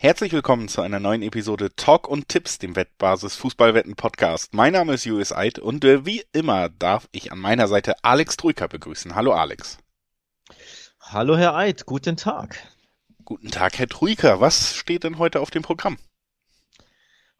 Herzlich willkommen zu einer neuen Episode Talk und Tipps, dem Wettbasis Fußballwetten Podcast. Mein Name ist Julius Eid und äh, wie immer darf ich an meiner Seite Alex Trujka begrüßen. Hallo Alex. Hallo Herr Eid, guten Tag. Guten Tag Herr Trujka. Was steht denn heute auf dem Programm?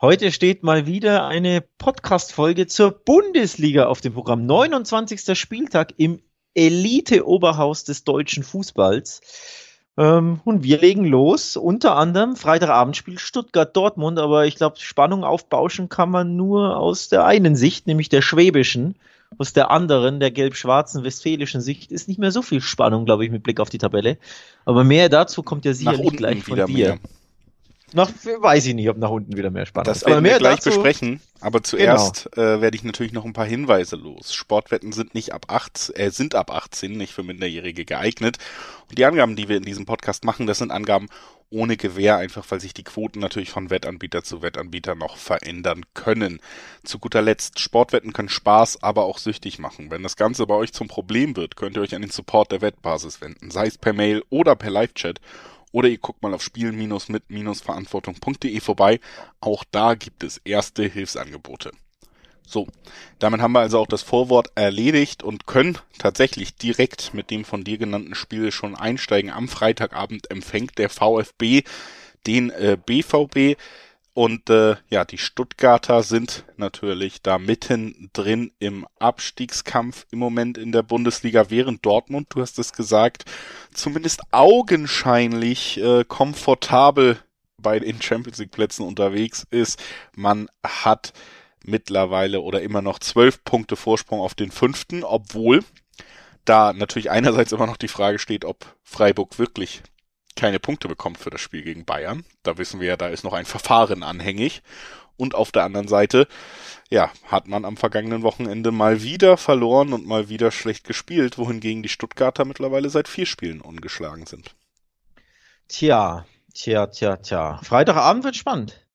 Heute steht mal wieder eine Podcast-Folge zur Bundesliga auf dem Programm. 29. Spieltag im Elite-Oberhaus des deutschen Fußballs. Ähm, und wir legen los, unter anderem Freitagabendspiel Stuttgart-Dortmund, aber ich glaube, Spannung aufbauschen kann man nur aus der einen Sicht, nämlich der schwäbischen. Aus der anderen, der gelb-schwarzen westfälischen Sicht, ist nicht mehr so viel Spannung, glaube ich, mit Blick auf die Tabelle. Aber mehr dazu kommt ja sicherlich gleich von dir. Mehr. Noch weiß ich nicht, ob nach unten wieder mehr Spaß Das werden wir gleich dazu, besprechen. Aber zuerst genau. äh, werde ich natürlich noch ein paar Hinweise los. Sportwetten sind nicht ab 18, äh, sind ab 18 nicht für Minderjährige geeignet. Und die Angaben, die wir in diesem Podcast machen, das sind Angaben ohne Gewähr, einfach weil sich die Quoten natürlich von Wettanbieter zu Wettanbieter noch verändern können. Zu guter Letzt, Sportwetten können Spaß, aber auch süchtig machen. Wenn das Ganze bei euch zum Problem wird, könnt ihr euch an den Support der Wettbasis wenden, sei es per Mail oder per Live-Chat oder ihr guckt mal auf spielen-mit-verantwortung.de vorbei. Auch da gibt es erste Hilfsangebote. So, damit haben wir also auch das Vorwort erledigt und können tatsächlich direkt mit dem von dir genannten Spiel schon einsteigen. Am Freitagabend empfängt der VfB den äh, BVB. Und äh, ja, die Stuttgarter sind natürlich da mittendrin im Abstiegskampf im Moment in der Bundesliga, während Dortmund, du hast es gesagt, zumindest augenscheinlich äh, komfortabel bei den Champions League Plätzen unterwegs ist. Man hat mittlerweile oder immer noch zwölf Punkte Vorsprung auf den fünften, obwohl da natürlich einerseits immer noch die Frage steht, ob Freiburg wirklich keine Punkte bekommt für das Spiel gegen Bayern. Da wissen wir ja, da ist noch ein Verfahren anhängig. Und auf der anderen Seite, ja, hat man am vergangenen Wochenende mal wieder verloren und mal wieder schlecht gespielt, wohingegen die Stuttgarter mittlerweile seit vier Spielen ungeschlagen sind. Tja, tja, tja, tja. Freitagabend wird spannend.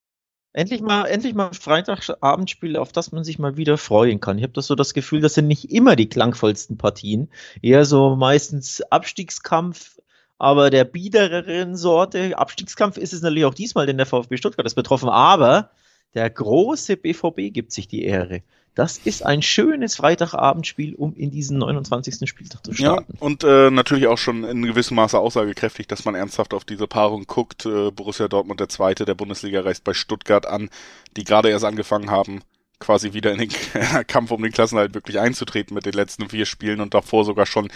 Endlich mal, endlich mal Freitagabendspiel, auf das man sich mal wieder freuen kann. Ich habe das so das Gefühl, das sind nicht immer die klangvollsten Partien. Eher so meistens Abstiegskampf, aber der biedereren Sorte. Abstiegskampf ist es natürlich auch diesmal, denn der VfB Stuttgart ist betroffen, aber der große BVB gibt sich die Ehre. Das ist ein schönes Freitagabendspiel, um in diesen 29. Spieltag zu starten. Ja, und äh, natürlich auch schon in gewissem Maße aussagekräftig, dass man ernsthaft auf diese Paarung guckt. Äh, Borussia Dortmund, der Zweite der Bundesliga, reist bei Stuttgart an, die gerade erst angefangen haben, quasi wieder in den Kampf um den Klassenhalt wirklich einzutreten mit den letzten vier Spielen und davor sogar schon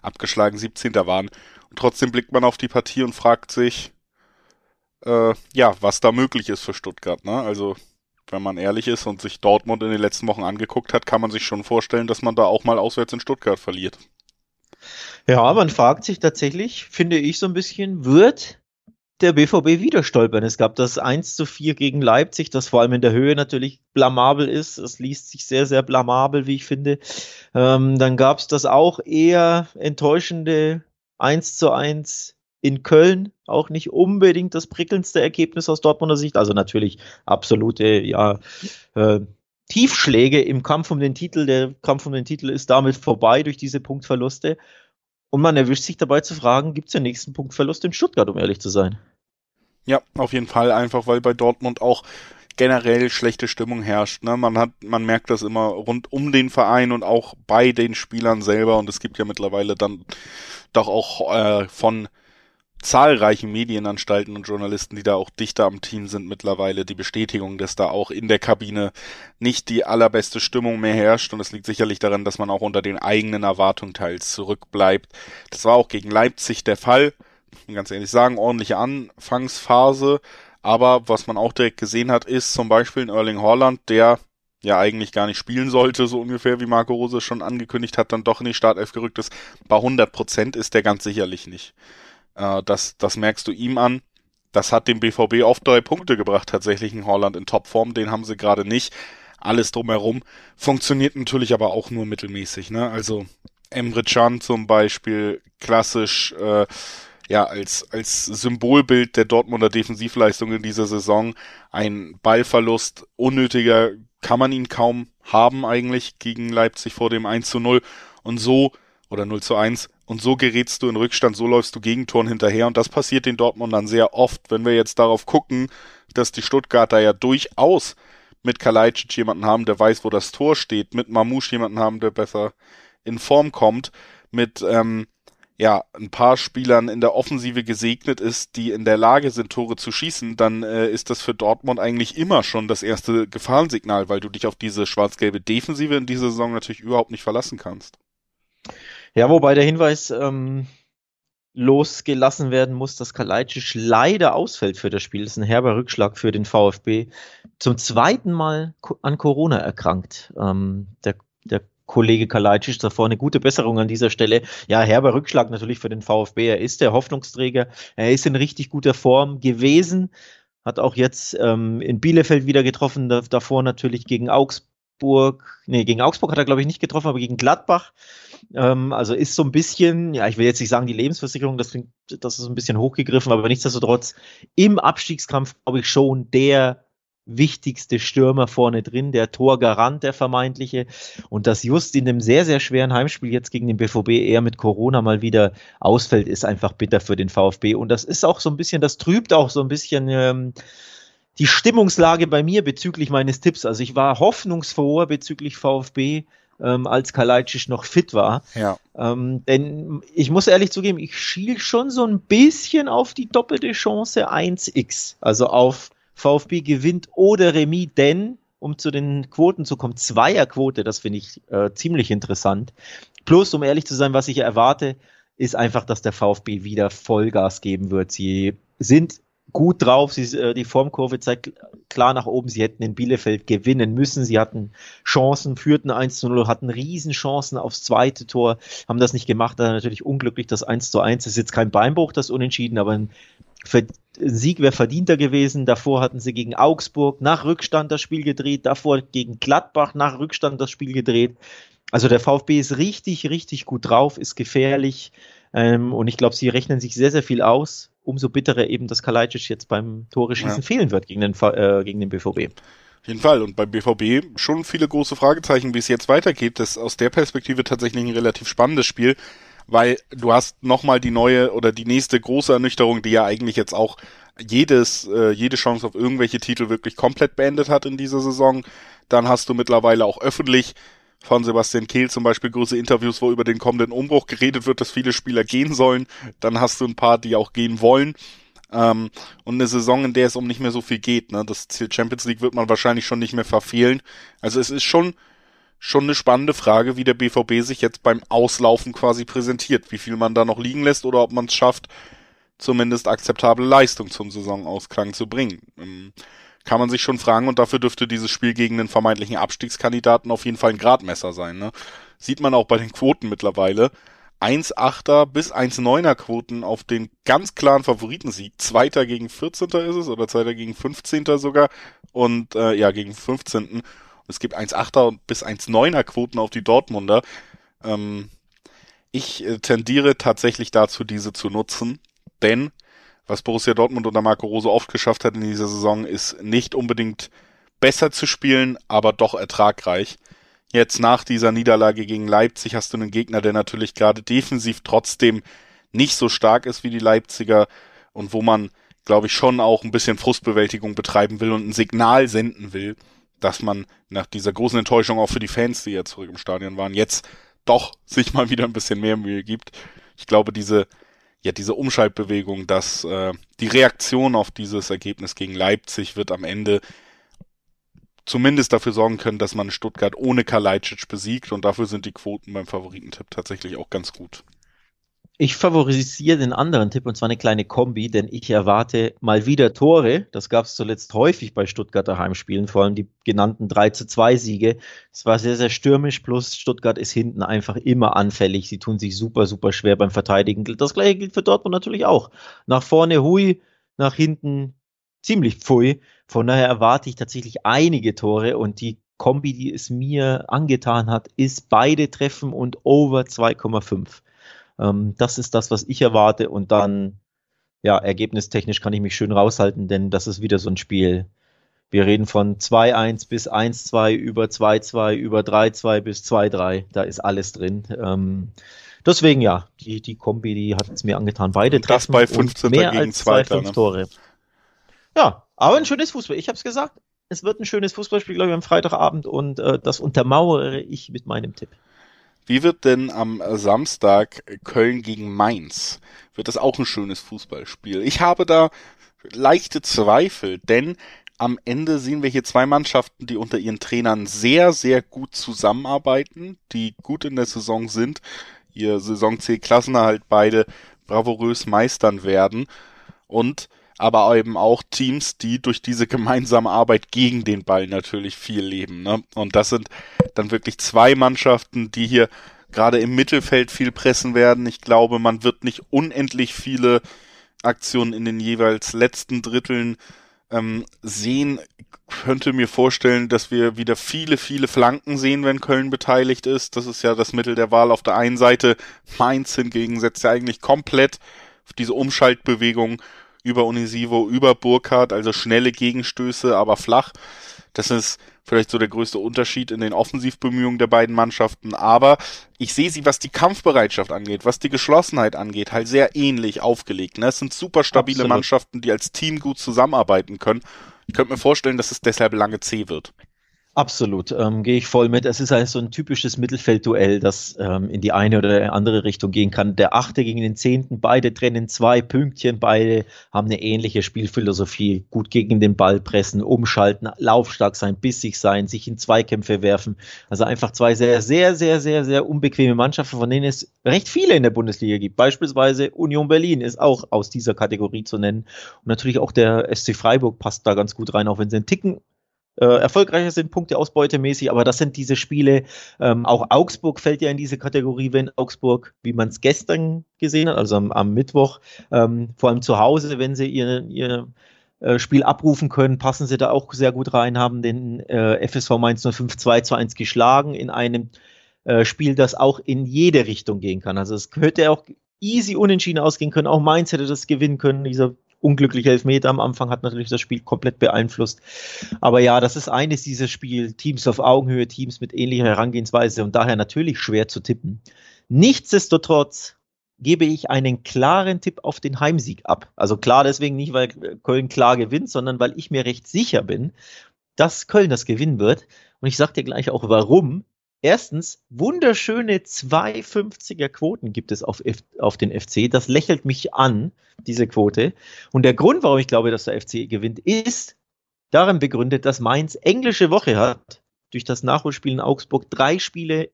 abgeschlagen 17. waren. Trotzdem blickt man auf die Partie und fragt sich, äh, ja, was da möglich ist für Stuttgart. Ne? Also wenn man ehrlich ist und sich Dortmund in den letzten Wochen angeguckt hat, kann man sich schon vorstellen, dass man da auch mal auswärts in Stuttgart verliert. Ja, man fragt sich tatsächlich, finde ich so ein bisschen, wird der BVB wieder stolpern. Es gab das 1 zu 4 gegen Leipzig, das vor allem in der Höhe natürlich blamabel ist. Es liest sich sehr, sehr blamabel, wie ich finde. Ähm, dann gab es das auch eher enttäuschende 1 zu 1 in Köln. Auch nicht unbedingt das prickelndste Ergebnis aus Dortmunder Sicht. Also natürlich absolute, ja, äh, Tiefschläge im Kampf um den Titel. Der Kampf um den Titel ist damit vorbei durch diese Punktverluste. Und man erwischt sich dabei zu fragen, gibt es den nächsten Punktverlust in Stuttgart, um ehrlich zu sein? Ja, auf jeden Fall, einfach weil bei Dortmund auch generell schlechte Stimmung herrscht. Ne? Man hat, man merkt das immer rund um den Verein und auch bei den Spielern selber. Und es gibt ja mittlerweile dann doch auch äh, von zahlreichen Medienanstalten und Journalisten, die da auch dichter am Team sind mittlerweile, die Bestätigung, dass da auch in der Kabine nicht die allerbeste Stimmung mehr herrscht. Und es liegt sicherlich daran, dass man auch unter den eigenen Erwartungen teils zurückbleibt. Das war auch gegen Leipzig der Fall. Ich muss ganz ehrlich sagen, ordentliche Anfangsphase. Aber was man auch direkt gesehen hat, ist zum Beispiel in Erling Haaland, der ja eigentlich gar nicht spielen sollte, so ungefähr wie Marco Rose schon angekündigt hat, dann doch in die Startelf gerückt ist. Bei 100 Prozent ist der ganz sicherlich nicht. Äh, das, das merkst du ihm an. Das hat dem BVB auf drei Punkte gebracht, tatsächlich in Holland in Topform. Den haben sie gerade nicht. Alles drumherum funktioniert natürlich aber auch nur mittelmäßig. Ne? Also Emre Can zum Beispiel, klassisch, äh, ja, als, als Symbolbild der Dortmunder Defensivleistung in dieser Saison. Ein Ballverlust, unnötiger kann man ihn kaum haben eigentlich gegen Leipzig vor dem 1 zu 0. Und so oder 0 zu 1. Und so gerätst du in Rückstand, so läufst du Gegentoren hinterher und das passiert den Dortmundern sehr oft. Wenn wir jetzt darauf gucken, dass die Stuttgarter ja durchaus mit Kalajdzic jemanden haben, der weiß, wo das Tor steht, mit Mamouche jemanden haben, der besser in Form kommt, mit ähm, ja, ein paar Spielern in der Offensive gesegnet ist, die in der Lage sind, Tore zu schießen, dann äh, ist das für Dortmund eigentlich immer schon das erste Gefahrensignal, weil du dich auf diese schwarz-gelbe Defensive in dieser Saison natürlich überhaupt nicht verlassen kannst. Ja, wobei der Hinweis ähm, losgelassen werden muss, dass Kalajdzic leider ausfällt für das Spiel. Das ist ein herber Rückschlag für den VfB. Zum zweiten Mal an Corona erkrankt. Ähm, der, der Kollege Kalajdzic davor eine gute Besserung an dieser Stelle. Ja, herber Rückschlag natürlich für den VfB. Er ist der Hoffnungsträger. Er ist in richtig guter Form gewesen. Hat auch jetzt ähm, in Bielefeld wieder getroffen. davor natürlich gegen Augsburg. Nee, gegen Augsburg hat er, glaube ich, nicht getroffen, aber gegen Gladbach. Ähm, also ist so ein bisschen, ja, ich will jetzt nicht sagen, die Lebensversicherung, das klingt, das ist ein bisschen hochgegriffen, aber nichtsdestotrotz im Abstiegskampf, glaube ich, schon der wichtigste Stürmer vorne drin, der Torgarant, der vermeintliche. Und dass just in dem sehr, sehr schweren Heimspiel jetzt gegen den BVB eher mit Corona mal wieder ausfällt, ist einfach bitter für den VfB. Und das ist auch so ein bisschen, das trübt auch so ein bisschen ähm, die Stimmungslage bei mir bezüglich meines Tipps. Also ich war hoffnungsfroher bezüglich VfB. Ähm, als Kalajdzic noch fit war. Ja. Ähm, denn ich muss ehrlich zugeben, ich schiel schon so ein bisschen auf die doppelte Chance 1x. Also auf VfB gewinnt oder Remis, denn, um zu den Quoten zu kommen, Zweierquote, das finde ich äh, ziemlich interessant. Plus, um ehrlich zu sein, was ich erwarte, ist einfach, dass der VfB wieder Vollgas geben wird. Sie sind gut drauf, sie, äh, die Formkurve zeigt klar nach oben, sie hätten in Bielefeld gewinnen müssen, sie hatten Chancen, führten 1 zu 0, hatten Riesenchancen aufs zweite Tor, haben das nicht gemacht, dann natürlich unglücklich, das 1 zu 1 ist jetzt kein Beinbruch, das Unentschieden, aber ein Sieg wäre verdienter gewesen. Davor hatten sie gegen Augsburg nach Rückstand das Spiel gedreht, davor gegen Gladbach nach Rückstand das Spiel gedreht. Also der VfB ist richtig, richtig gut drauf, ist gefährlich ähm, und ich glaube, sie rechnen sich sehr, sehr viel aus. Umso bitterer eben, dass Kalajdzic jetzt beim Tore schießen ja. fehlen wird gegen den, äh, gegen den BVB. Auf jeden Fall. Und beim BVB schon viele große Fragezeichen, wie es jetzt weitergeht. Das ist aus der Perspektive tatsächlich ein relativ spannendes Spiel weil du hast nochmal die neue oder die nächste große Ernüchterung, die ja eigentlich jetzt auch jedes, äh, jede Chance auf irgendwelche Titel wirklich komplett beendet hat in dieser Saison. Dann hast du mittlerweile auch öffentlich von Sebastian Kehl zum Beispiel große Interviews, wo über den kommenden Umbruch geredet wird, dass viele Spieler gehen sollen. Dann hast du ein paar, die auch gehen wollen. Ähm, und eine Saison, in der es um nicht mehr so viel geht. Ne? Das Ziel Champions League wird man wahrscheinlich schon nicht mehr verfehlen. Also es ist schon schon eine spannende Frage, wie der BVB sich jetzt beim Auslaufen quasi präsentiert. Wie viel man da noch liegen lässt oder ob man es schafft, zumindest akzeptable Leistung zum Saisonausklang zu bringen. Ähm, kann man sich schon fragen und dafür dürfte dieses Spiel gegen den vermeintlichen Abstiegskandidaten auf jeden Fall ein Gradmesser sein. Ne? Sieht man auch bei den Quoten mittlerweile. 1,8er bis 1,9er Quoten auf den ganz klaren Favoritensieg. Zweiter gegen 14. ist es oder Zweiter gegen 15. sogar und äh, ja, gegen 15. Es gibt 1,8er bis 1,9er Quoten auf die Dortmunder. Ähm, ich äh, tendiere tatsächlich dazu, diese zu nutzen, denn was Borussia Dortmund unter Marco Rose oft geschafft hat in dieser Saison, ist nicht unbedingt besser zu spielen, aber doch ertragreich. Jetzt nach dieser Niederlage gegen Leipzig hast du einen Gegner, der natürlich gerade defensiv trotzdem nicht so stark ist wie die Leipziger und wo man, glaube ich, schon auch ein bisschen Frustbewältigung betreiben will und ein Signal senden will dass man nach dieser großen Enttäuschung auch für die Fans, die ja zurück im Stadion waren, jetzt doch sich mal wieder ein bisschen mehr Mühe gibt. Ich glaube, diese, ja, diese Umschaltbewegung, dass äh, die Reaktion auf dieses Ergebnis gegen Leipzig wird am Ende zumindest dafür sorgen können, dass man Stuttgart ohne Kalajdzic besiegt und dafür sind die Quoten beim Favoritentipp tatsächlich auch ganz gut. Ich favorisiere den anderen Tipp und zwar eine kleine Kombi, denn ich erwarte mal wieder Tore. Das gab es zuletzt häufig bei Stuttgarter Heimspielen, vor allem die genannten 3 zu 2 Siege. Es war sehr, sehr stürmisch, plus Stuttgart ist hinten einfach immer anfällig. Sie tun sich super, super schwer beim Verteidigen. Das gleiche gilt für Dortmund natürlich auch. Nach vorne hui, nach hinten ziemlich pfui. Von daher erwarte ich tatsächlich einige Tore und die Kombi, die es mir angetan hat, ist beide Treffen und over 2,5. Ähm, das ist das, was ich erwarte. Und dann, ja, ergebnistechnisch kann ich mich schön raushalten, denn das ist wieder so ein Spiel. Wir reden von 2-1 bis 1-2 über 2-2 über 3-2 bis 2-3. Da ist alles drin. Ähm, deswegen ja, die, die Kombi, die hat es mir angetan. Beide und das bei 15 mehr gegen als zwei, fünf ne? Tore. Ja, aber ein schönes Fußball. Ich habe es gesagt. Es wird ein schönes Fußballspiel, glaube ich, am Freitagabend und äh, das untermauere ich mit meinem Tipp. Wie wird denn am Samstag Köln gegen Mainz? Wird das auch ein schönes Fußballspiel? Ich habe da leichte Zweifel, denn am Ende sehen wir hier zwei Mannschaften, die unter ihren Trainern sehr, sehr gut zusammenarbeiten, die gut in der Saison sind, ihr Saisonziel Klassenerhalt beide bravourös meistern werden und aber eben auch Teams, die durch diese gemeinsame Arbeit gegen den Ball natürlich viel leben. Ne? Und das sind dann wirklich zwei Mannschaften, die hier gerade im Mittelfeld viel pressen werden. Ich glaube, man wird nicht unendlich viele Aktionen in den jeweils letzten Dritteln ähm, sehen. Könnte mir vorstellen, dass wir wieder viele, viele Flanken sehen, wenn Köln beteiligt ist. Das ist ja das Mittel der Wahl auf der einen Seite. Mainz hingegen setzt ja eigentlich komplett auf diese Umschaltbewegung über Unisivo, über Burkhardt, also schnelle Gegenstöße, aber flach. Das ist vielleicht so der größte Unterschied in den Offensivbemühungen der beiden Mannschaften. Aber ich sehe sie, was die Kampfbereitschaft angeht, was die Geschlossenheit angeht, halt sehr ähnlich aufgelegt. Ne? Es sind super stabile Absolut. Mannschaften, die als Team gut zusammenarbeiten können. Ich könnte mir vorstellen, dass es deshalb lange zäh wird. Absolut, ähm, gehe ich voll mit. Es ist also ein typisches Mittelfeldduell, das ähm, in die eine oder andere Richtung gehen kann. Der Achte gegen den Zehnten, beide trennen zwei Pünktchen, beide haben eine ähnliche Spielphilosophie. Gut gegen den Ball pressen, umschalten, laufstark sein, bissig sein, sich in Zweikämpfe werfen. Also einfach zwei sehr, sehr, sehr, sehr, sehr unbequeme Mannschaften, von denen es recht viele in der Bundesliga gibt. Beispielsweise Union Berlin ist auch aus dieser Kategorie zu nennen. Und natürlich auch der SC Freiburg passt da ganz gut rein, auch wenn sie einen Ticken äh, erfolgreicher sind, Punkte ausbeutemäßig, aber das sind diese Spiele, ähm, auch Augsburg fällt ja in diese Kategorie, wenn Augsburg, wie man es gestern gesehen hat, also am, am Mittwoch, ähm, vor allem zu Hause, wenn sie ihr, ihr äh, Spiel abrufen können, passen sie da auch sehr gut rein, haben den äh, FSV Mainz 05 2 zu 1 geschlagen in einem äh, Spiel, das auch in jede Richtung gehen kann. Also es hätte auch easy unentschieden ausgehen können, auch Mainz hätte das gewinnen können, dieser unglückliche Elfmeter am Anfang hat natürlich das Spiel komplett beeinflusst. Aber ja, das ist eines dieser Spiel, Teams auf Augenhöhe, Teams mit ähnlicher Herangehensweise und daher natürlich schwer zu tippen. Nichtsdestotrotz gebe ich einen klaren Tipp auf den Heimsieg ab. Also klar deswegen nicht, weil Köln klar gewinnt, sondern weil ich mir recht sicher bin, dass Köln das gewinnen wird. Und ich sage dir gleich auch warum. Erstens, wunderschöne 250er Quoten gibt es auf, F auf den FC. Das lächelt mich an, diese Quote. Und der Grund, warum ich glaube, dass der FC gewinnt, ist darin begründet, dass Mainz englische Woche hat. Durch das Nachholspiel in Augsburg drei Spiele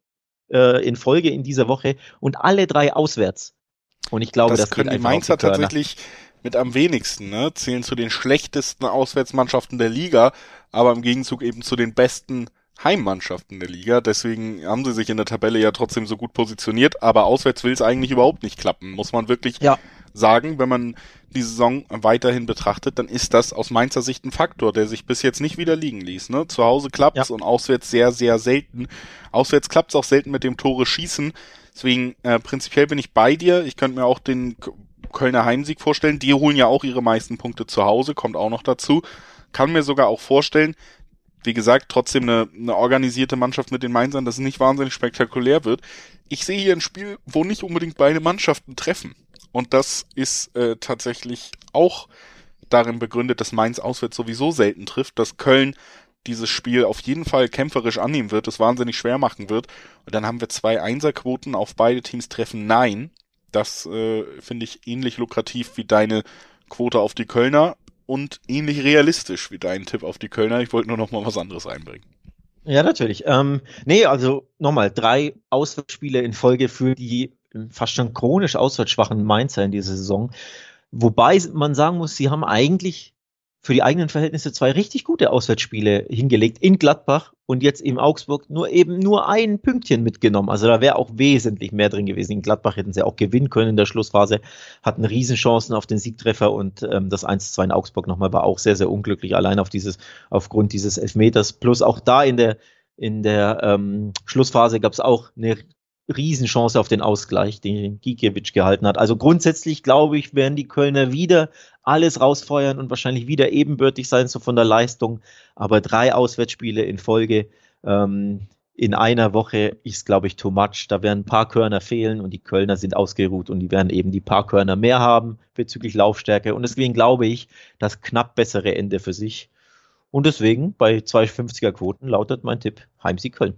äh, in Folge in dieser Woche und alle drei auswärts. Und ich glaube, das, das, können die Mainzer die tatsächlich mit am wenigsten, ne? Zählen zu den schlechtesten Auswärtsmannschaften der Liga, aber im Gegenzug eben zu den besten Heimmannschaften der Liga. Deswegen haben sie sich in der Tabelle ja trotzdem so gut positioniert, aber auswärts will es eigentlich überhaupt nicht klappen, muss man wirklich Ja. sagen, wenn man die Saison weiterhin betrachtet, dann ist das aus Mainzer Sicht ein Faktor, der sich bis jetzt nicht wieder liegen ließ. Ne? Zu Hause klappt's Ja. und auswärts sehr, sehr selten. Auswärts klappt's auch selten mit dem Tore schießen. Deswegen äh, prinzipiell bin ich bei dir. Ich könnte mir auch den Kölner Heimsieg vorstellen. Die holen ja auch ihre meisten Punkte zu Hause, kommt auch noch dazu. Kann mir sogar auch vorstellen, wie gesagt, trotzdem eine, eine organisierte Mannschaft mit den Mainzern, dass es nicht wahnsinnig spektakulär wird. Ich sehe hier ein Spiel, wo nicht unbedingt beide Mannschaften treffen. Und das ist äh, tatsächlich auch darin begründet, dass Mainz auswärts sowieso selten trifft, dass Köln dieses Spiel auf jeden Fall kämpferisch annehmen wird, es wahnsinnig schwer machen wird. Und dann haben wir zwei Einserquoten auf beide Teams treffen Nein. Das äh, finde ich ähnlich lukrativ wie deine Quote auf die Kölner und ähnlich realistisch wie dein Tipp auf die Kölner. Ich wollte nur noch mal was anderes einbringen. Ja, natürlich. Ähm, nee, also nochmal, drei Auswärtsspiele in Folge für die fast schon chronisch auswärtsschwachen Mainzer in dieser Saison. Wobei man sagen muss, sie haben eigentlich für die eigenen Verhältnisse zwei richtig gute Auswärtsspiele hingelegt in Gladbach und jetzt in Augsburg nur eben nur ein Pünktchen mitgenommen. Also da wäre auch wesentlich mehr drin gewesen. In Gladbach hätten sie auch gewinnen können in der Schlussphase, hatten Riesenchancen auf den Siegtreffer und ähm, das 1-2 in Augsburg nochmal war auch sehr, sehr unglücklich, allein auf dieses, aufgrund dieses Elfmeters. Plus auch da in der, in der ähm, Schlussphase gab es auch eine Riesenchance auf den Ausgleich, den Gikiewicz gehalten hat. Also grundsätzlich glaube ich, werden die Kölner wieder alles rausfeuern und wahrscheinlich wieder ebenbürtig sein, so von der Leistung. Aber drei Auswärtsspiele in Folge ähm, in einer Woche ist, glaube ich, too much. Da werden ein paar Körner fehlen und die Kölner sind ausgeruht und die werden eben die paar Körner mehr haben bezüglich Laufstärke. Und deswegen glaube ich, das knapp bessere Ende für sich. Und deswegen bei 2,50er Quoten lautet mein Tipp Heimsieg Köln.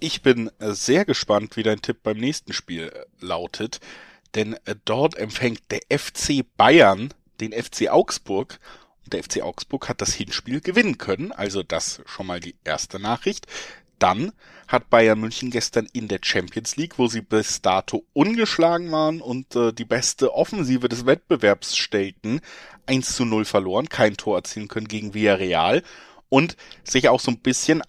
Ich bin äh, sehr gespannt, wie dein Tipp beim nächsten Spiel äh, lautet, denn äh, dort empfängt der FC Bayern den FC Augsburg. Und der FC Augsburg hat das Hinspiel gewinnen können, also das schon mal die erste Nachricht. Dann hat Bayern München gestern in der Champions League, wo sie bis dato ungeschlagen waren und äh, die beste Offensive des Wettbewerbs stellten, 1 zu 0 verloren, kein Tor erzielen können gegen Villarreal und sich auch so ein bisschen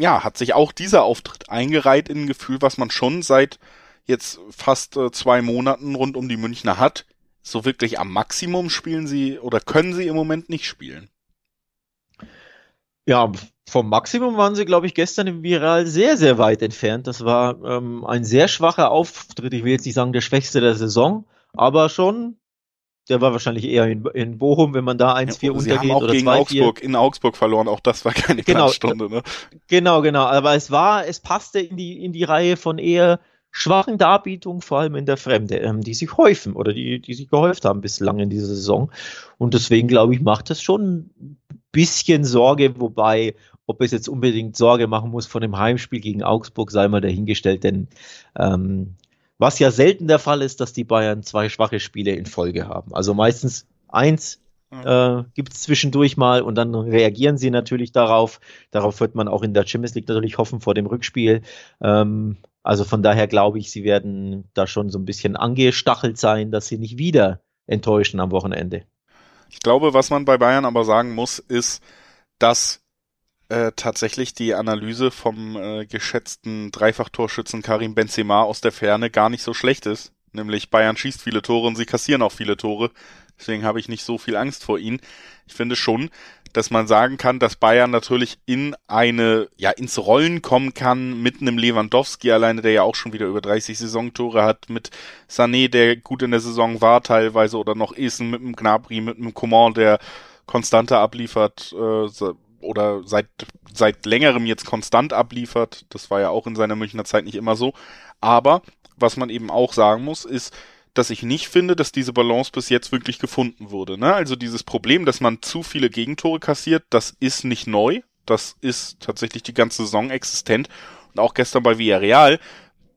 ja, hat sich auch dieser Auftritt eingereiht in ein Gefühl, was man schon seit jetzt fast äh, zwei Monaten rund um die Münchner hat. So wirklich am Maximum spielen sie oder können sie im Moment nicht spielen. Ja, vom Maximum waren sie, glaube ich, gestern im Viral sehr, sehr weit entfernt. Das war ähm, ein sehr schwacher Auftritt. Ich will jetzt nicht sagen der schwächste der Saison, aber schon der war wahrscheinlich eher in, in Bochum, wenn man da 1-4 ja, untergeht. Haben auch oder gegen 2, Augsburg, in Augsburg verloren, auch das war keine genau, Stunde. Ne? Genau, genau. Aber es war, es passte in die, in die Reihe von eher schwachen Darbietungen, vor allem in der Fremde, ähm, die sich häufen oder die, die sich gehäuft haben bislang in dieser Saison. Und deswegen, glaube ich, macht das schon ein bisschen Sorge, wobei, ob es jetzt unbedingt Sorge machen muss von dem Heimspiel gegen Augsburg, sei mal dahingestellt, denn ähm, was ja selten der Fall ist, dass die Bayern zwei schwache Spiele in Folge haben. Also meistens eins äh, gibt es zwischendurch mal und dann reagieren sie natürlich darauf. Darauf wird man auch in der Champions League natürlich hoffen vor dem Rückspiel. Ähm, also von daher glaube ich, sie werden da schon so ein bisschen angestachelt sein, dass sie nicht wieder enttäuschen am Wochenende. Ich glaube, was man bei Bayern aber sagen muss, ist, dass äh, tatsächlich die Analyse vom äh, geschätzten Dreifachtorschützen Karim Benzema aus der Ferne gar nicht so schlecht ist. Nämlich Bayern schießt viele Tore und sie kassieren auch viele Tore. Deswegen habe ich nicht so viel Angst vor ihnen. Ich finde schon, dass man sagen kann, dass Bayern natürlich in eine, ja, ins Rollen kommen kann mit einem Lewandowski alleine, der ja auch schon wieder über 30 Saisontore hat, mit Sané, der gut in der Saison war teilweise oder noch ist, mit einem Gnabry, mit einem Coman, der konstanter abliefert, äh, oder seit, seit längerem jetzt konstant abliefert. Das war ja auch in seiner Münchner Zeit nicht immer so. Aber was man eben auch sagen muss, ist, dass ich nicht finde, dass diese Balance bis jetzt wirklich gefunden wurde. Ne? Also dieses Problem, dass man zu viele Gegentore kassiert, das ist nicht neu. Das ist tatsächlich die ganze Saison existent. Und auch gestern bei Villarreal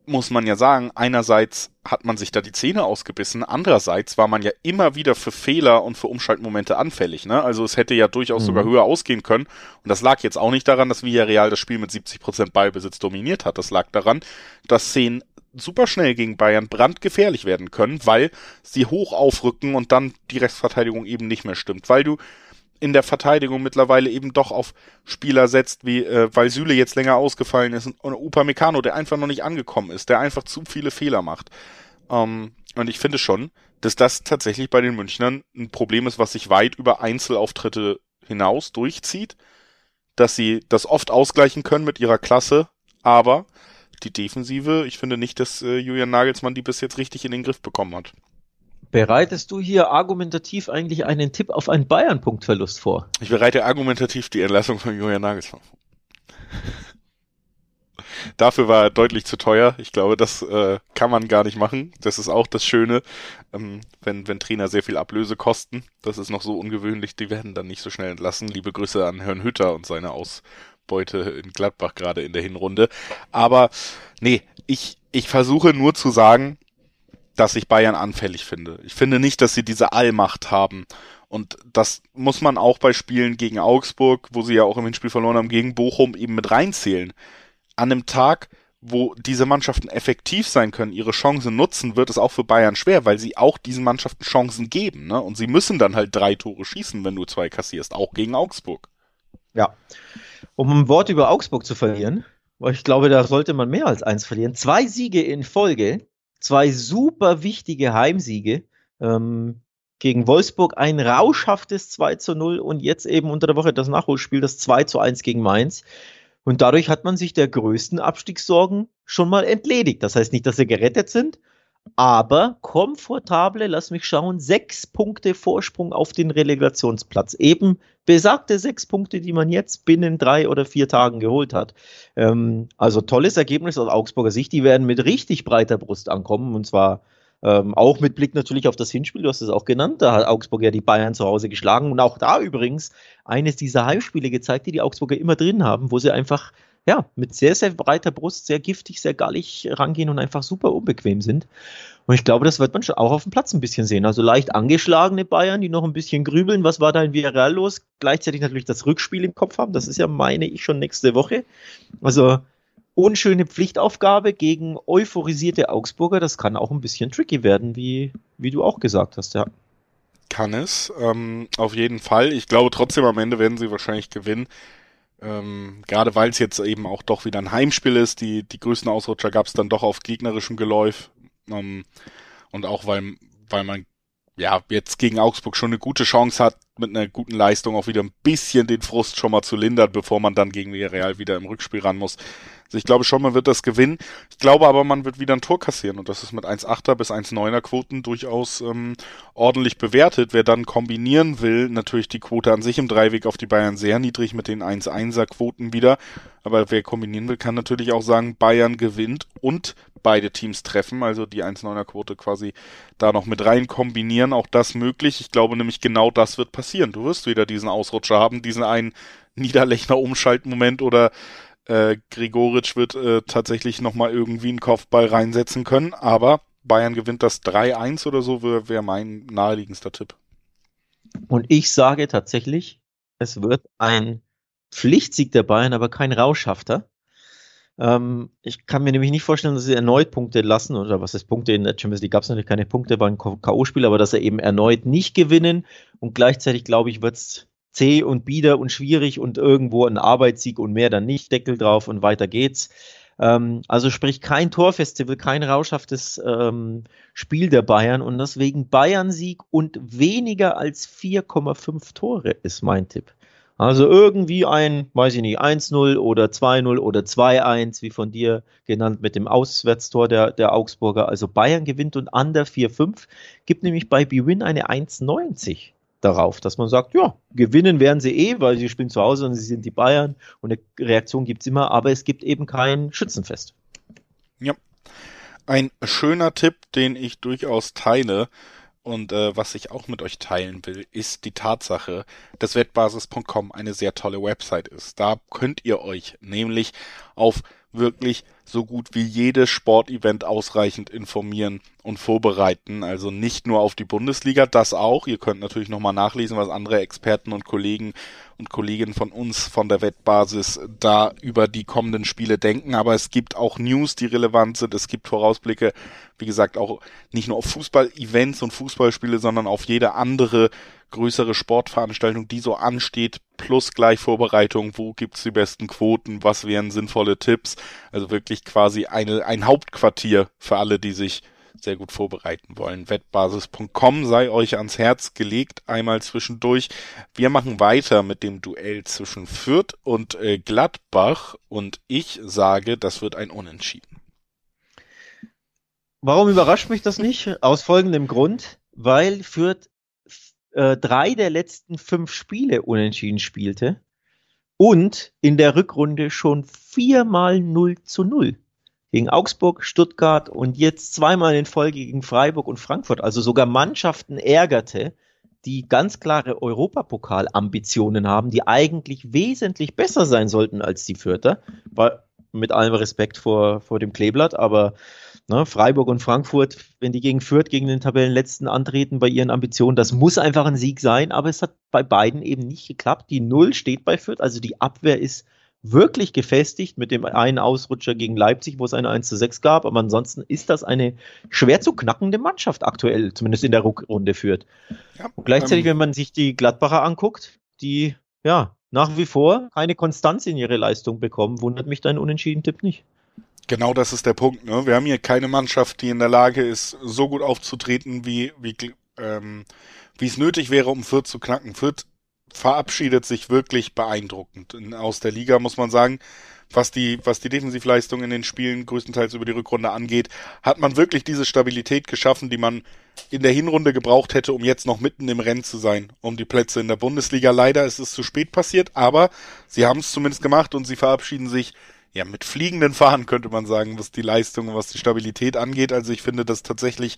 muss man ja sagen, einerseits hat man sich da die Zähne ausgebissen, andererseits war man ja immer wieder für Fehler und für Umschaltmomente anfällig. Ne? Also es hätte ja durchaus mhm. sogar höher ausgehen können. Und das lag jetzt auch nicht daran, dass Villarreal das Spiel mit 70% Ballbesitz dominiert hat. Das lag daran, dass Szenen super schnell gegen Bayern brandgefährlich werden können, weil sie hoch aufrücken und dann die Rechtsverteidigung eben nicht mehr stimmt. Weil du in der Verteidigung mittlerweile eben doch auf Spieler setzt, wie äh, weil Süle jetzt länger ausgefallen ist und, und Upamecano, der einfach noch nicht angekommen ist, der einfach zu viele Fehler macht. Ähm, und ich finde schon, dass das tatsächlich bei den Münchnern ein Problem ist, was sich weit über Einzelauftritte hinaus durchzieht, dass sie das oft ausgleichen können mit ihrer Klasse, aber die Defensive, ich finde nicht, dass äh, Julian Nagelsmann die bis jetzt richtig in den Griff bekommen hat. Bereitest du hier argumentativ eigentlich einen Tipp auf einen Bayern-Punktverlust vor? Ich bereite argumentativ die Entlassung von Julian Nagelsmann vor. Dafür war er deutlich zu teuer. Ich glaube, das äh, kann man gar nicht machen. Das ist auch das Schöne, ähm, wenn, wenn Trainer sehr viel Ablöse kosten. Das ist noch so ungewöhnlich. Die werden dann nicht so schnell entlassen. Liebe Grüße an Herrn Hütter und seine Ausbeute in Gladbach gerade in der Hinrunde. Aber nee, ich, ich versuche nur zu sagen, dass ich Bayern anfällig finde. Ich finde nicht, dass sie diese Allmacht haben. Und das muss man auch bei Spielen gegen Augsburg, wo sie ja auch im Hinspiel verloren haben, gegen Bochum eben mit reinzählen. An einem Tag, wo diese Mannschaften effektiv sein können, ihre Chancen nutzen, wird es auch für Bayern schwer, weil sie auch diesen Mannschaften Chancen geben. Ne? Und sie müssen dann halt drei Tore schießen, wenn du zwei kassierst, auch gegen Augsburg. Ja. Um ein Wort über Augsburg zu verlieren, weil ich glaube, da sollte man mehr als eins verlieren. Zwei Siege in Folge zwei super wichtige Heimsiege. Ähm, gegen Wolfsburg ein rauschhaftes 2 zu 0 und jetzt eben unter der Woche das Nachholspiel, das 2 zu 1 gegen Mainz. Und dadurch hat man sich der größten Abstiegssorgen schon mal entledigt. Das heißt nicht, dass sie gerettet sind, aber komfortable, lass mich schauen, sechs Punkte Vorsprung auf den Relegationsplatz. Eben besagte sechs Punkte, die man jetzt binnen drei oder vier Tagen geholt hat. Ähm, also tolles Ergebnis aus Augsburger Sicht. Die werden mit richtig breiter Brust ankommen und zwar ähm, auch mit Blick natürlich auf das Hinspiel, du hast es auch genannt, da hat Augsburg ja die Bayern zu Hause geschlagen und auch da übrigens eines dieser Heimspiele gezeigt, die die Augsburger immer drin haben, wo sie einfach ja, mit sehr, sehr breiter Brust, sehr giftig, sehr gallig rangehen und einfach super unbequem sind. Und ich glaube, das wird man schon auch auf dem Platz ein bisschen sehen. Also leicht angeschlagene Bayern, die noch ein bisschen grübeln. Was war da in Villarreal los? Gleichzeitig natürlich das Rückspiel im Kopf haben. Das ist ja, meine ich, schon nächste Woche. Also unschöne Pflichtaufgabe gegen euphorisierte Augsburger. Das kann auch ein bisschen tricky werden, wie, wie du auch gesagt hast, ja. Kann es, ähm, auf jeden Fall. Ich glaube trotzdem, am Ende werden sie wahrscheinlich gewinnen. Ähm, gerade weil es jetzt eben auch doch wieder ein Heimspiel ist, die, die größten Ausrutscher gab es dann doch auf gegnerischem Geläuf. Ähm, und auch weil, weil man ja jetzt gegen Augsburg schon eine gute Chance hat, mit einer guten Leistung auch wieder ein bisschen den Frust schon mal zu lindern, bevor man dann gegen Real wieder im Rückspiel ran muss. Also ich glaube schon, man wird das gewinnen. Ich glaube aber, man wird wieder ein Tor kassieren und das ist mit 1,8er bis 1,9er Quoten durchaus ähm, ordentlich bewertet. Wer dann kombinieren will, natürlich die Quote an sich im Dreiweg auf die Bayern sehr niedrig mit den 1,1er Quoten wieder. Aber wer kombinieren will, kann natürlich auch sagen, Bayern gewinnt und beide Teams treffen, also die 1,9er Quote quasi da noch mit rein kombinieren. Auch das möglich. Ich glaube nämlich genau das wird passieren. Du wirst wieder diesen Ausrutscher haben, diesen einen Niederlechner Umschaltmoment oder äh, Gregoritsch wird äh, tatsächlich nochmal irgendwie einen Kopfball reinsetzen können, aber Bayern gewinnt das 3-1 oder so, wäre wär mein naheliegendster Tipp. Und ich sage tatsächlich, es wird ein Pflichtsieg der Bayern, aber kein rauschhafter. Ähm, ich kann mir nämlich nicht vorstellen, dass sie erneut Punkte lassen, oder was ist Punkte in der Champions League? Gab es natürlich keine Punkte, ein K.O.-Spiel, aber dass sie eben erneut nicht gewinnen. Und gleichzeitig, glaube ich, wird es zäh und bieder und schwierig und irgendwo ein Arbeitssieg und mehr dann nicht, Deckel drauf und weiter geht's. Ähm, also sprich kein Torfestival, kein rauschhaftes ähm, Spiel der Bayern und deswegen Bayern-Sieg und weniger als 4,5 Tore ist mein Tipp. Also irgendwie ein, weiß ich nicht, 1-0 oder 2-0 oder 2-1, wie von dir genannt, mit dem Auswärtstor der, der Augsburger. Also Bayern gewinnt und under 4-5, gibt nämlich bei BWin eine 1,90 darauf, dass man sagt, ja, gewinnen werden sie eh, weil sie spielen zu Hause und sie sind die Bayern und eine Reaktion gibt's immer, aber es gibt eben kein Schützenfest. Ja. Ein schöner Tipp, den ich durchaus teile und äh, was ich auch mit euch teilen will, ist die Tatsache, dass wettbasis.com eine sehr tolle Website ist. Da könnt ihr euch nämlich auf wirklich so gut wie jedes Sportevent ausreichend informieren und vorbereiten. Also nicht nur auf die Bundesliga, das auch. Ihr könnt natürlich nochmal nachlesen, was andere Experten und Kollegen und Kolleginnen von uns von der Wettbasis da über die kommenden Spiele denken. Aber es gibt auch News, die relevant sind. Es gibt Vorausblicke, wie gesagt, auch nicht nur auf Fußball-Events und Fußballspiele, sondern auf jede andere größere Sportveranstaltung, die so ansteht, plus gleich Vorbereitung, wo gibt's die besten Quoten, was wären sinnvolle Tipps. Also wirklich quasi eine, ein Hauptquartier für alle, die sich sehr gut vorbereiten wollen. Wettbasis.com sei euch ans Herz gelegt, einmal zwischendurch. Wir machen weiter mit dem Duell zwischen Fürth und äh, Gladbach und ich sage, das wird ein Unentschieden. Warum überrascht mich das nicht? Aus folgendem Grund, weil Fürth äh, drei der letzten fünf Spiele unentschieden spielte und in der Rückrunde schon viermal 0 zu 0. Gegen Augsburg, Stuttgart und jetzt zweimal in Folge gegen Freiburg und Frankfurt. Also sogar Mannschaften ärgerte, die ganz klare Europapokal-Ambitionen haben, die eigentlich wesentlich besser sein sollten als die Fürther. Mit allem Respekt vor, vor dem Kleeblatt, aber Ne, Freiburg und Frankfurt, wenn die gegen Fürth, gegen den Tabellenletzten antreten bei ihren Ambitionen, das muss einfach ein Sieg sein, aber es hat bei beiden eben nicht geklappt. Die Null steht bei Fürth, also die Abwehr ist wirklich gefestigt mit dem einen Ausrutscher gegen Leipzig, wo es eine 1 zu 6 gab, aber ansonsten ist das eine schwer zu knackende Mannschaft aktuell, zumindest in der Rückrunde führt. Ja, gleichzeitig, ähm, wenn man sich die Gladbacher anguckt, die ja nach wie vor keine Konstanz in ihre Leistung bekommen, wundert mich dein Unentschieden-Tipp nicht. Genau das ist der Punkt. Ne? Wir haben hier keine Mannschaft, die in der Lage ist, so gut aufzutreten, wie, wie, ähm, wie es nötig wäre, um Fürth zu knacken. Fürth verabschiedet sich wirklich beeindruckend. Aus der Liga muss man sagen, was die, was die Defensivleistung in den Spielen größtenteils über die Rückrunde angeht, hat man wirklich diese Stabilität geschaffen, die man in der Hinrunde gebraucht hätte, um jetzt noch mitten im Rennen zu sein, um die Plätze in der Bundesliga. Leider ist es zu spät passiert, aber sie haben es zumindest gemacht und sie verabschieden sich ja mit fliegenden Fahnen, könnte man sagen, was die Leistung was die Stabilität angeht. Also ich finde das tatsächlich,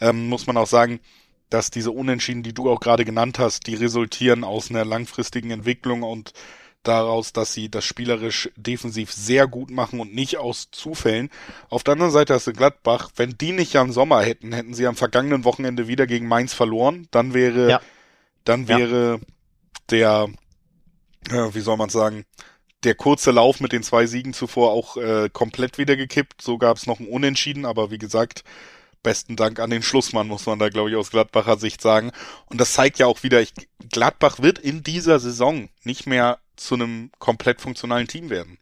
ähm, muss man auch sagen, dass diese Unentschieden, die du auch gerade genannt hast, die resultieren aus einer langfristigen Entwicklung und daraus, dass sie das spielerisch defensiv sehr gut machen und nicht aus Zufällen. Auf der anderen Seite hast du Gladbach, wenn die nicht Jan Sommer hätten, hätten sie am vergangenen Wochenende wieder gegen Mainz verloren. Dann wäre, ja. dann wäre ja. der, äh, wie soll man sagen, der kurze Lauf mit den zwei Siegen zuvor auch äh, komplett wieder gekippt. So gab es noch ein Unentschieden, aber wie gesagt, besten Dank an den Schlussmann, muss man da, glaube ich, aus Gladbacher Sicht sagen. Und das zeigt ja auch wieder, ich, Gladbach wird in dieser Saison nicht mehr zu einem komplett funktionalen Team werden.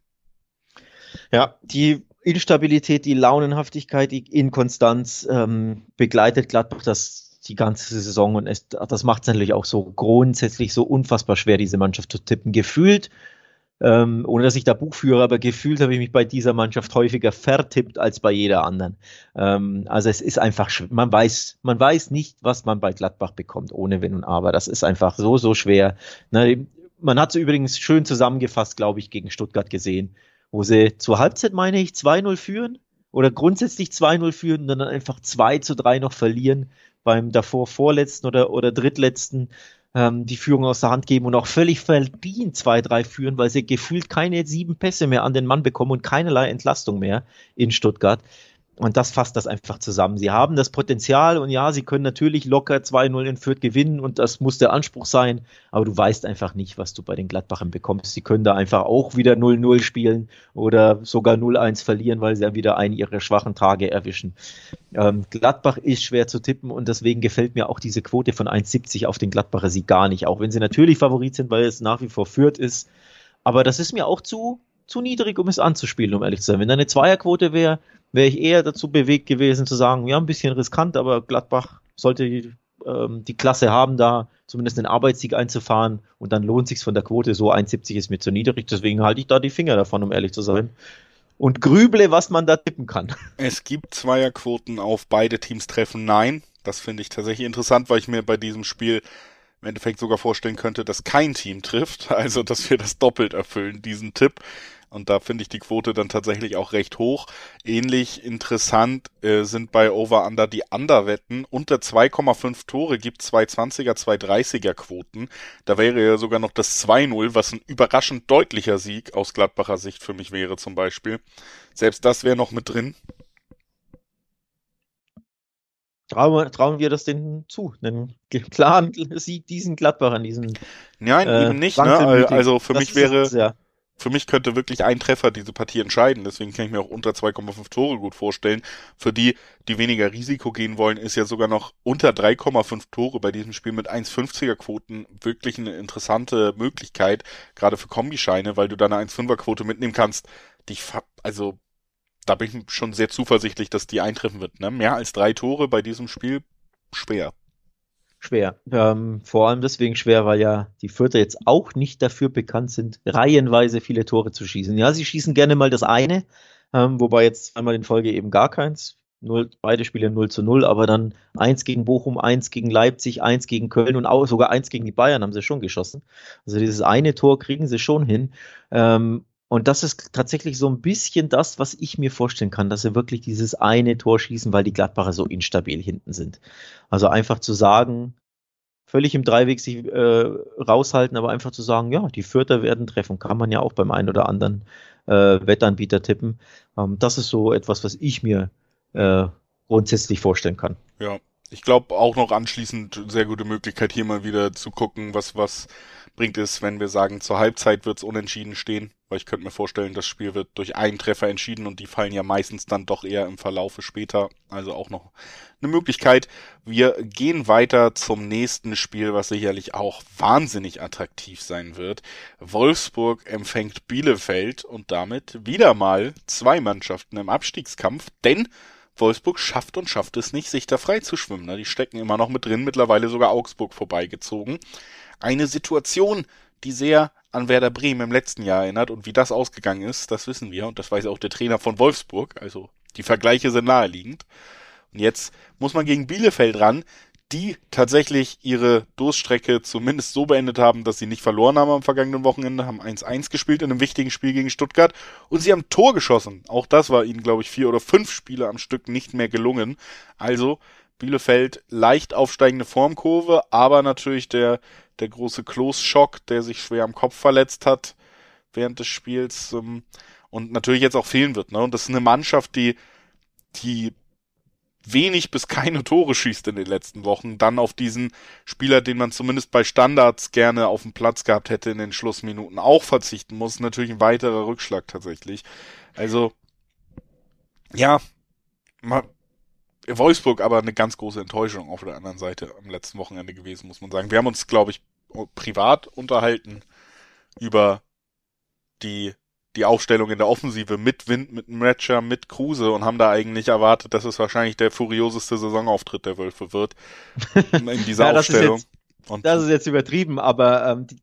Ja, die Instabilität, die Launenhaftigkeit, die Inkonstanz ähm, begleitet Gladbach das die ganze Saison und es, das macht es natürlich auch so grundsätzlich so unfassbar schwer, diese Mannschaft zu tippen. Gefühlt ähm, ohne dass ich da Buch führe, aber gefühlt habe ich mich bei dieser Mannschaft häufiger vertippt als bei jeder anderen. Ähm, also es ist einfach, man weiß, man weiß nicht, was man bei Gladbach bekommt, ohne Wenn und Aber. Das ist einfach so, so schwer. Ne, man hat es übrigens schön zusammengefasst, glaube ich, gegen Stuttgart gesehen, wo sie zur Halbzeit, meine ich, 2-0 führen oder grundsätzlich 2-0 führen und dann einfach 2 zu 3 noch verlieren beim davor vorletzten oder, oder drittletzten ähm, die Führung aus der Hand geben und auch völlig verdient 2-3 führen, weil sie gefühlt keine sieben Pässe mehr an den Mann bekommen und keinerlei Entlastung mehr in Stuttgart. Und das fasst das einfach zusammen. Sie haben das Potenzial und ja, sie können natürlich locker 2-0 in Fürth gewinnen und das muss der Anspruch sein, aber du weißt einfach nicht, was du bei den Gladbachern bekommst. Sie können da einfach auch wieder 0-0 spielen oder sogar 0-1 verlieren, weil sie dann wieder einen ihrer schwachen Tage erwischen. Ähm, Gladbach ist schwer zu tippen und deswegen gefällt mir auch diese Quote von 1,70 auf den Gladbacher Sieg gar nicht, auch wenn sie natürlich Favorit sind, weil es nach wie vor Fürth ist. Aber das ist mir auch zu, zu niedrig, um es anzuspielen, um ehrlich zu sein. Wenn da eine Zweierquote wäre, wäre ich eher dazu bewegt gewesen zu sagen, ja, ein bisschen riskant, aber Gladbach sollte die, ähm, die Klasse haben, da zumindest einen Arbeitssieg einzufahren und dann lohnt sich's von der Quote. So 1,70 ist mir zu niedrig, deswegen halte ich da die Finger davon, um ehrlich zu sein. Und grüble, was man da tippen kann. Es gibt Zweierquoten auf beide Teams treffen. Nein, das finde ich tatsächlich interessant, weil ich mir bei diesem Spiel im Endeffekt sogar vorstellen könnte, dass kein Team trifft. Also, dass wir das doppelt erfüllen, diesen Tipp. Und da finde ich die Quote dann tatsächlich auch recht hoch. Ähnlich interessant äh, sind bei Over-Under die Underwetten. Unter 2,5 Tore gibt 220er, 230er Quoten. Da wäre ja sogar noch das 2-0, was ein überraschend deutlicher Sieg aus Gladbacher Sicht für mich wäre zum Beispiel. Selbst das wäre noch mit drin. Trauen, trauen wir das denn zu? Einen klaren Sieg diesen Gladbachern, diesen. Nein, äh, eben nicht. Ne? Also für das mich wäre, es, ja für mich könnte wirklich ein Treffer diese Partie entscheiden. Deswegen kann ich mir auch unter 2,5 Tore gut vorstellen. Für die, die weniger Risiko gehen wollen, ist ja sogar noch unter 3,5 Tore bei diesem Spiel mit 1,50er Quoten wirklich eine interessante Möglichkeit, gerade für Kombischeine, weil du da eine 1,5er Quote mitnehmen kannst. Die, also, da bin ich schon sehr zuversichtlich, dass die eintreffen wird. Ne? Mehr als drei Tore bei diesem Spiel, schwer schwer. Ähm, vor allem deswegen schwer, weil ja die Vierter jetzt auch nicht dafür bekannt sind, reihenweise viele Tore zu schießen. Ja, sie schießen gerne mal das eine, ähm, wobei jetzt einmal in Folge eben gar keins. Null, beide Spiele 0 zu 0, aber dann eins gegen Bochum, eins gegen Leipzig, eins gegen Köln und auch sogar eins gegen die Bayern haben sie schon geschossen. Also dieses eine Tor kriegen sie schon hin. Ähm, und das ist tatsächlich so ein bisschen das, was ich mir vorstellen kann, dass sie wirklich dieses eine Tor schießen, weil die Gladbacher so instabil hinten sind. Also einfach zu sagen, völlig im Dreiweg sich äh, raushalten, aber einfach zu sagen, ja, die Vierter werden treffen, kann man ja auch beim einen oder anderen äh, Wettanbieter tippen. Ähm, das ist so etwas, was ich mir äh, grundsätzlich vorstellen kann. Ja, ich glaube auch noch anschließend sehr gute Möglichkeit hier mal wieder zu gucken, was was bringt es, wenn wir sagen, zur Halbzeit wird es unentschieden stehen, weil ich könnte mir vorstellen, das Spiel wird durch einen Treffer entschieden und die fallen ja meistens dann doch eher im Verlaufe später. Also auch noch eine Möglichkeit. Wir gehen weiter zum nächsten Spiel, was sicherlich auch wahnsinnig attraktiv sein wird. Wolfsburg empfängt Bielefeld und damit wieder mal zwei Mannschaften im Abstiegskampf, denn Wolfsburg schafft und schafft es nicht, sich da frei zu schwimmen. Die stecken immer noch mit drin, mittlerweile sogar Augsburg vorbeigezogen eine Situation, die sehr an Werder Bremen im letzten Jahr erinnert und wie das ausgegangen ist, das wissen wir und das weiß auch der Trainer von Wolfsburg, also die Vergleiche sind naheliegend. Und jetzt muss man gegen Bielefeld ran, die tatsächlich ihre Durststrecke zumindest so beendet haben, dass sie nicht verloren haben am vergangenen Wochenende, haben 1-1 gespielt in einem wichtigen Spiel gegen Stuttgart und sie haben Tor geschossen. Auch das war ihnen, glaube ich, vier oder fünf Spiele am Stück nicht mehr gelungen. Also Bielefeld leicht aufsteigende Formkurve, aber natürlich der, der große Klos-Schock, der sich schwer am Kopf verletzt hat während des Spiels ähm, und natürlich jetzt auch fehlen wird. Ne? Und das ist eine Mannschaft, die, die wenig bis keine Tore schießt in den letzten Wochen, dann auf diesen Spieler, den man zumindest bei Standards gerne auf dem Platz gehabt hätte in den Schlussminuten, auch verzichten muss. Natürlich ein weiterer Rückschlag tatsächlich. Also, ja, mal, Wolfsburg aber eine ganz große Enttäuschung auf der anderen Seite am letzten Wochenende gewesen, muss man sagen. Wir haben uns, glaube ich, privat unterhalten über die die Aufstellung in der Offensive mit Wind, mit Matcher, mit Kruse und haben da eigentlich erwartet, dass es wahrscheinlich der furioseste Saisonauftritt der Wölfe wird in dieser ja, Aufstellung. Ist jetzt, das ist jetzt übertrieben, aber ähm, die,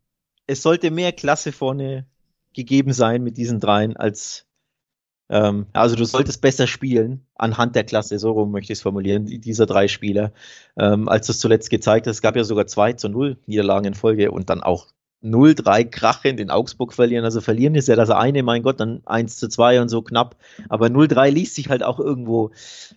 es sollte mehr Klasse vorne gegeben sein mit diesen dreien als ähm, also du solltest besser spielen anhand der Klasse, so rum möchte ich es formulieren, dieser drei Spieler, ähm, als du es zuletzt gezeigt hast. Es gab ja sogar zwei zu null Niederlagen in Folge und dann auch 0-3 krachend in Augsburg verlieren. Also verlieren ist ja das eine, mein Gott, dann 1 zu 2 und so knapp. Aber 0-3 liest sich halt auch irgendwo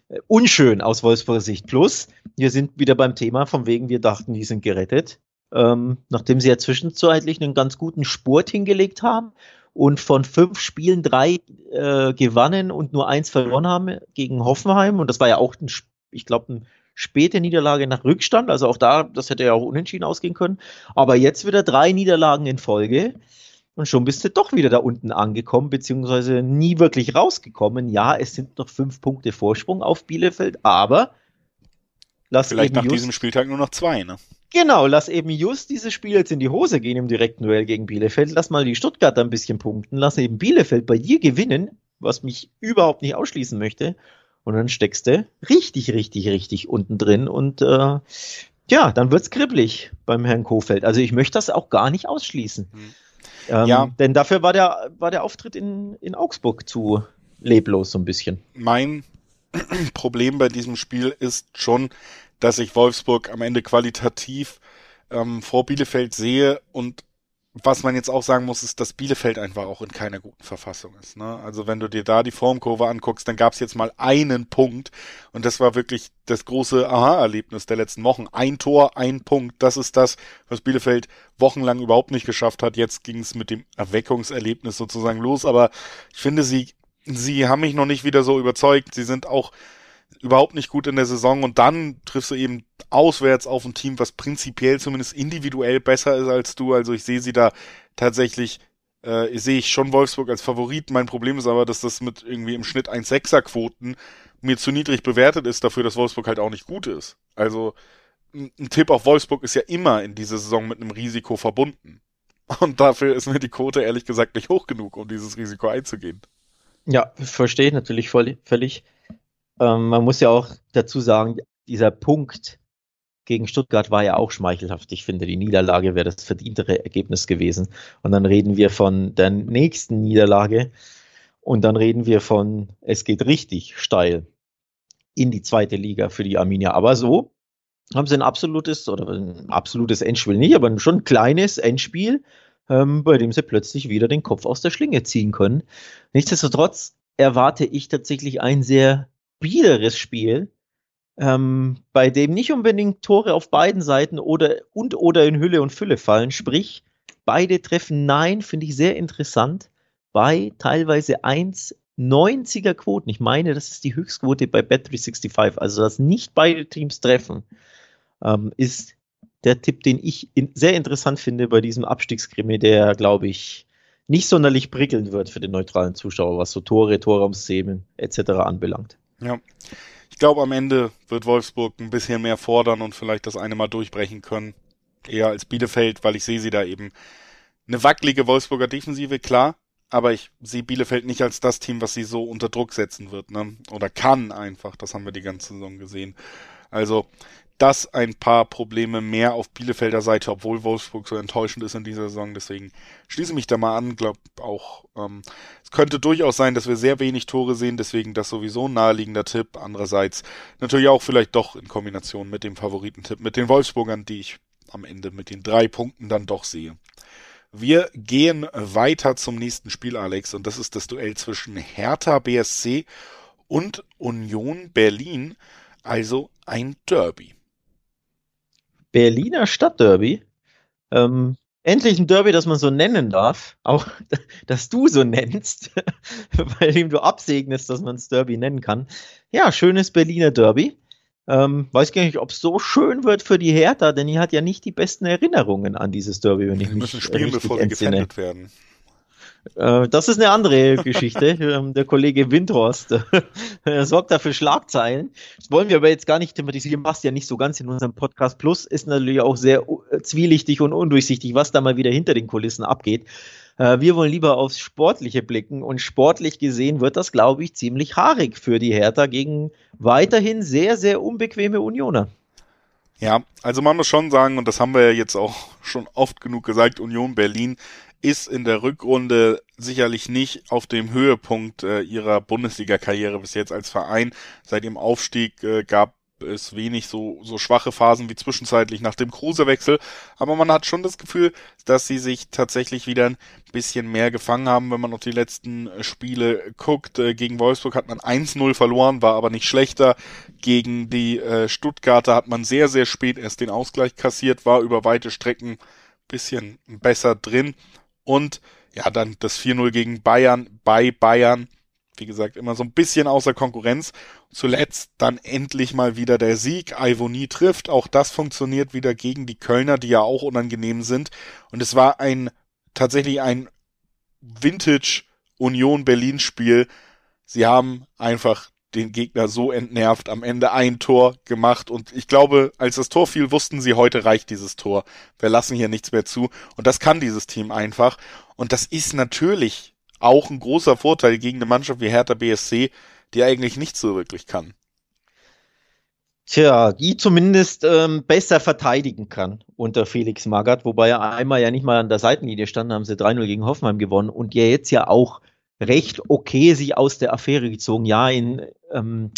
äh, unschön aus Wolfsburger Sicht. Plus, wir sind wieder beim Thema, von wegen wir dachten, die sind gerettet. Ähm, nachdem sie ja zwischenzeitlich einen ganz guten Spurt hingelegt haben und von fünf Spielen drei äh, gewannen und nur eins verloren haben gegen Hoffenheim. Und das war ja auch, ein, ich glaube, ein späte Niederlage nach Rückstand. Also auch da, das hätte ja auch unentschieden ausgehen können. Aber jetzt wieder drei Niederlagen in Folge. Und schon bist du doch wieder da unten angekommen, beziehungsweise nie wirklich rausgekommen. Ja, es sind noch fünf Punkte Vorsprung auf Bielefeld, aber lass Vielleicht nach just, diesem Spieltag nur noch zwei, ne? Genau, lass eben just dieses Spiel jetzt in die Hose gehen im direkten Duell gegen Bielefeld. Lass mal die Stuttgarter ein bisschen punkten. Lass eben Bielefeld bei dir gewinnen, was mich überhaupt nicht ausschließen möchte. Und dann steckst du richtig, richtig, richtig unten drin und äh, ja, dann wird's kribbelig beim Herrn Kofeld. Also ich möchte das auch gar nicht ausschließen. Hm. Ähm, ja. Denn dafür war der, war der Auftritt in, in Augsburg zu leblos so ein bisschen. Mein Problem bei diesem Spiel ist schon, dass ich Wolfsburg am Ende qualitativ ähm, vor Bielefeld sehe und was man jetzt auch sagen muss, ist, dass Bielefeld einfach auch in keiner guten Verfassung ist. Ne? Also wenn du dir da die Formkurve anguckst, dann gab es jetzt mal einen Punkt und das war wirklich das große Aha-Erlebnis der letzten Wochen. Ein Tor, ein Punkt, das ist das, was Bielefeld wochenlang überhaupt nicht geschafft hat. Jetzt ging es mit dem Erweckungserlebnis sozusagen los, aber ich finde, sie, sie haben mich noch nicht wieder so überzeugt. Sie sind auch überhaupt nicht gut in der Saison und dann triffst du eben auswärts auf ein Team, was prinzipiell zumindest individuell besser ist als du. Also ich sehe sie da tatsächlich, äh, sehe ich schon Wolfsburg als Favorit. Mein Problem ist aber, dass das mit irgendwie im Schnitt 1,6er Quoten mir zu niedrig bewertet ist dafür, dass Wolfsburg halt auch nicht gut ist. Also ein Tipp auf Wolfsburg ist ja immer in dieser Saison mit einem Risiko verbunden. Und dafür ist mir die Quote ehrlich gesagt nicht hoch genug, um dieses Risiko einzugehen. Ja, verstehe ich natürlich voll, völlig. Ähm, man muss ja auch dazu sagen, dieser Punkt gegen Stuttgart war ja auch schmeichelhaft. Ich finde, die Niederlage wäre das verdientere Ergebnis gewesen. Und dann reden wir von der nächsten Niederlage und dann reden wir von, es geht richtig steil in die zweite Liga für die Arminia. Aber so haben sie ein absolutes, oder ein absolutes Endspiel nicht, aber schon ein kleines Endspiel, ähm, bei dem sie plötzlich wieder den Kopf aus der Schlinge ziehen können. Nichtsdestotrotz erwarte ich tatsächlich ein sehr biederes Spiel, ähm, bei dem nicht unbedingt Tore auf beiden Seiten oder und oder in Hülle und Fülle fallen. Sprich, beide treffen Nein, finde ich sehr interessant. Bei teilweise 1,90er Quoten. Ich meine, das ist die Höchstquote bei Bet365. Also, dass nicht beide Teams treffen, ähm, ist der Tipp, den ich in, sehr interessant finde bei diesem Abstiegskrimi, der, glaube ich, nicht sonderlich prickelnd wird für den neutralen Zuschauer, was so Tore, Torraumszenen etc. anbelangt. Ja. Ich glaube, am Ende wird Wolfsburg ein bisschen mehr fordern und vielleicht das eine Mal durchbrechen können. Eher als Bielefeld, weil ich sehe sie da eben. Eine wackelige Wolfsburger Defensive, klar. Aber ich sehe Bielefeld nicht als das Team, was sie so unter Druck setzen wird, ne? Oder kann einfach. Das haben wir die ganze Saison gesehen. Also, das ein paar Probleme mehr auf Bielefelder Seite, obwohl Wolfsburg so enttäuschend ist in dieser Saison. Deswegen schließe mich da mal an. Glaub auch, ähm, es könnte durchaus sein, dass wir sehr wenig Tore sehen. Deswegen das sowieso ein naheliegender Tipp. Andererseits natürlich auch vielleicht doch in Kombination mit dem Favoritentipp mit den Wolfsburgern, die ich am Ende mit den drei Punkten dann doch sehe. Wir gehen weiter zum nächsten Spiel, Alex, und das ist das Duell zwischen Hertha BSC und Union Berlin, also ein Derby. Berliner Stadtderby. Ähm, endlich ein Derby, das man so nennen darf. Auch, dass du so nennst, weil ihm du absegnest, dass man es Derby nennen kann. Ja, schönes Berliner Derby. Ähm, weiß gar nicht, ob es so schön wird für die Hertha, denn die hat ja nicht die besten Erinnerungen an dieses Derby, wenn ich sie müssen spielen, bevor sie gefändet werden. Äh, das ist eine andere Geschichte. Ähm, der Kollege Windhorst äh, sorgt dafür Schlagzeilen. Das wollen wir aber jetzt gar nicht thematisieren. Machst ja nicht so ganz in unserem Podcast. Plus ist natürlich auch sehr äh, zwielichtig und undurchsichtig, was da mal wieder hinter den Kulissen abgeht. Wir wollen lieber aufs Sportliche blicken und sportlich gesehen wird das, glaube ich, ziemlich haarig für die Hertha gegen weiterhin sehr, sehr unbequeme Unioner. Ja, also man muss schon sagen, und das haben wir ja jetzt auch schon oft genug gesagt, Union Berlin ist in der Rückrunde sicherlich nicht auf dem Höhepunkt äh, ihrer Bundesliga-Karriere bis jetzt als Verein. Seit dem Aufstieg äh, gab es wenig so, so schwache Phasen wie zwischenzeitlich nach dem Kruse-Wechsel. Aber man hat schon das Gefühl, dass sie sich tatsächlich wieder ein bisschen mehr gefangen haben, wenn man auf die letzten Spiele guckt. Äh, gegen Wolfsburg hat man 1-0 verloren, war aber nicht schlechter. Gegen die äh, Stuttgarter hat man sehr, sehr spät erst den Ausgleich kassiert, war über weite Strecken bisschen besser drin und ja, dann das 4-0 gegen Bayern bei Bayern. Wie gesagt, immer so ein bisschen außer Konkurrenz. Zuletzt dann endlich mal wieder der Sieg. Ivoni trifft. Auch das funktioniert wieder gegen die Kölner, die ja auch unangenehm sind. Und es war ein, tatsächlich ein Vintage Union Berlin Spiel. Sie haben einfach den Gegner so entnervt, am Ende ein Tor gemacht und ich glaube, als das Tor fiel, wussten sie, heute reicht dieses Tor. Wir lassen hier nichts mehr zu und das kann dieses Team einfach und das ist natürlich auch ein großer Vorteil gegen eine Mannschaft wie Hertha BSC, die eigentlich nicht so wirklich kann. Tja, die zumindest ähm, besser verteidigen kann unter Felix Magath, wobei er einmal ja nicht mal an der Seitenlinie stand, haben sie 3-0 gegen Hoffenheim gewonnen und ja jetzt ja auch recht okay sich aus der Affäre gezogen. Ja, in ähm,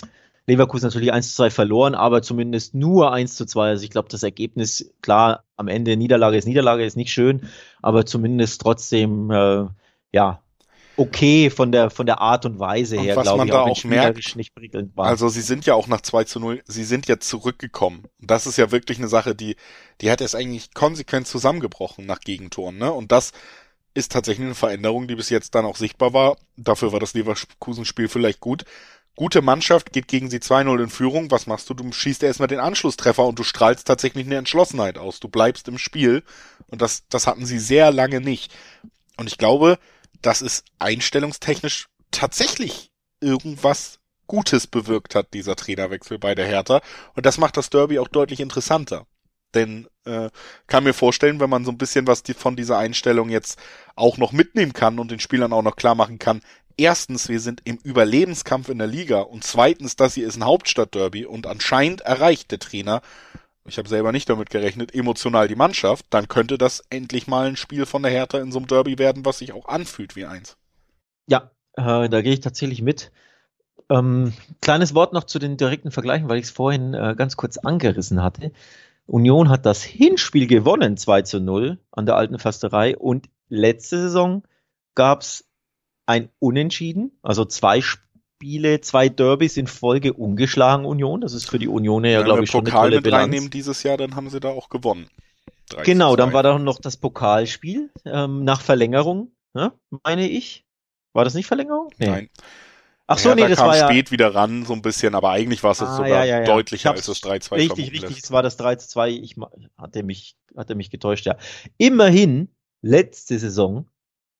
Leverkusen natürlich 1 zu 2 verloren, aber zumindest nur 1 zu 2. Also ich glaube, das Ergebnis, klar, am Ende Niederlage ist Niederlage, ist nicht schön, aber zumindest trotzdem, äh, ja, okay von der, von der Art und Weise her, glaube ich, da auch, auch merkt, nicht war. Also sie sind ja auch nach 2 zu 0, sie sind ja zurückgekommen. Das ist ja wirklich eine Sache, die, die hat es eigentlich konsequent zusammengebrochen nach Gegentoren, ne? Und das ist tatsächlich eine Veränderung, die bis jetzt dann auch sichtbar war. Dafür war das Leverkusen-Spiel vielleicht gut. Gute Mannschaft geht gegen sie 2-0 in Führung. Was machst du? Du schießt erstmal den Anschlusstreffer und du strahlst tatsächlich eine Entschlossenheit aus. Du bleibst im Spiel. Und das, das hatten sie sehr lange nicht. Und ich glaube, dass es einstellungstechnisch tatsächlich irgendwas Gutes bewirkt hat, dieser Trainerwechsel bei der Hertha. Und das macht das Derby auch deutlich interessanter. Denn äh, kann mir vorstellen, wenn man so ein bisschen was die, von dieser Einstellung jetzt auch noch mitnehmen kann und den Spielern auch noch klar machen kann, erstens, wir sind im Überlebenskampf in der Liga und zweitens, das hier ist ein Hauptstadtderby und anscheinend erreicht der Trainer, ich habe selber nicht damit gerechnet, emotional die Mannschaft, dann könnte das endlich mal ein Spiel von der Hertha in so einem Derby werden, was sich auch anfühlt wie eins. Ja, äh, da gehe ich tatsächlich mit. Ähm, kleines Wort noch zu den direkten Vergleichen, weil ich es vorhin äh, ganz kurz angerissen hatte. Union hat das Hinspiel gewonnen, 2 zu 0 an der alten Fasterei. Und letzte Saison gab es ein Unentschieden, also zwei Spiele, zwei Derbys in Folge ungeschlagen Union. Das ist für die Union ja, glaube ich, schon Pokal eine tolle mit Bilanz. reinnehmen dieses Jahr, dann haben sie da auch gewonnen. Genau, dann war da noch das Pokalspiel ähm, nach Verlängerung, ne, meine ich. War das nicht Verlängerung? Nee. Nein. Ach so, ja, nee, da das kam war ja spät wieder ran, so ein bisschen, aber eigentlich war es ah, sogar ja, ja, deutlicher als das 3-2. Richtig, richtig, es war das 3-2. Ich hatte mich, hatte mich getäuscht, ja. Immerhin, letzte Saison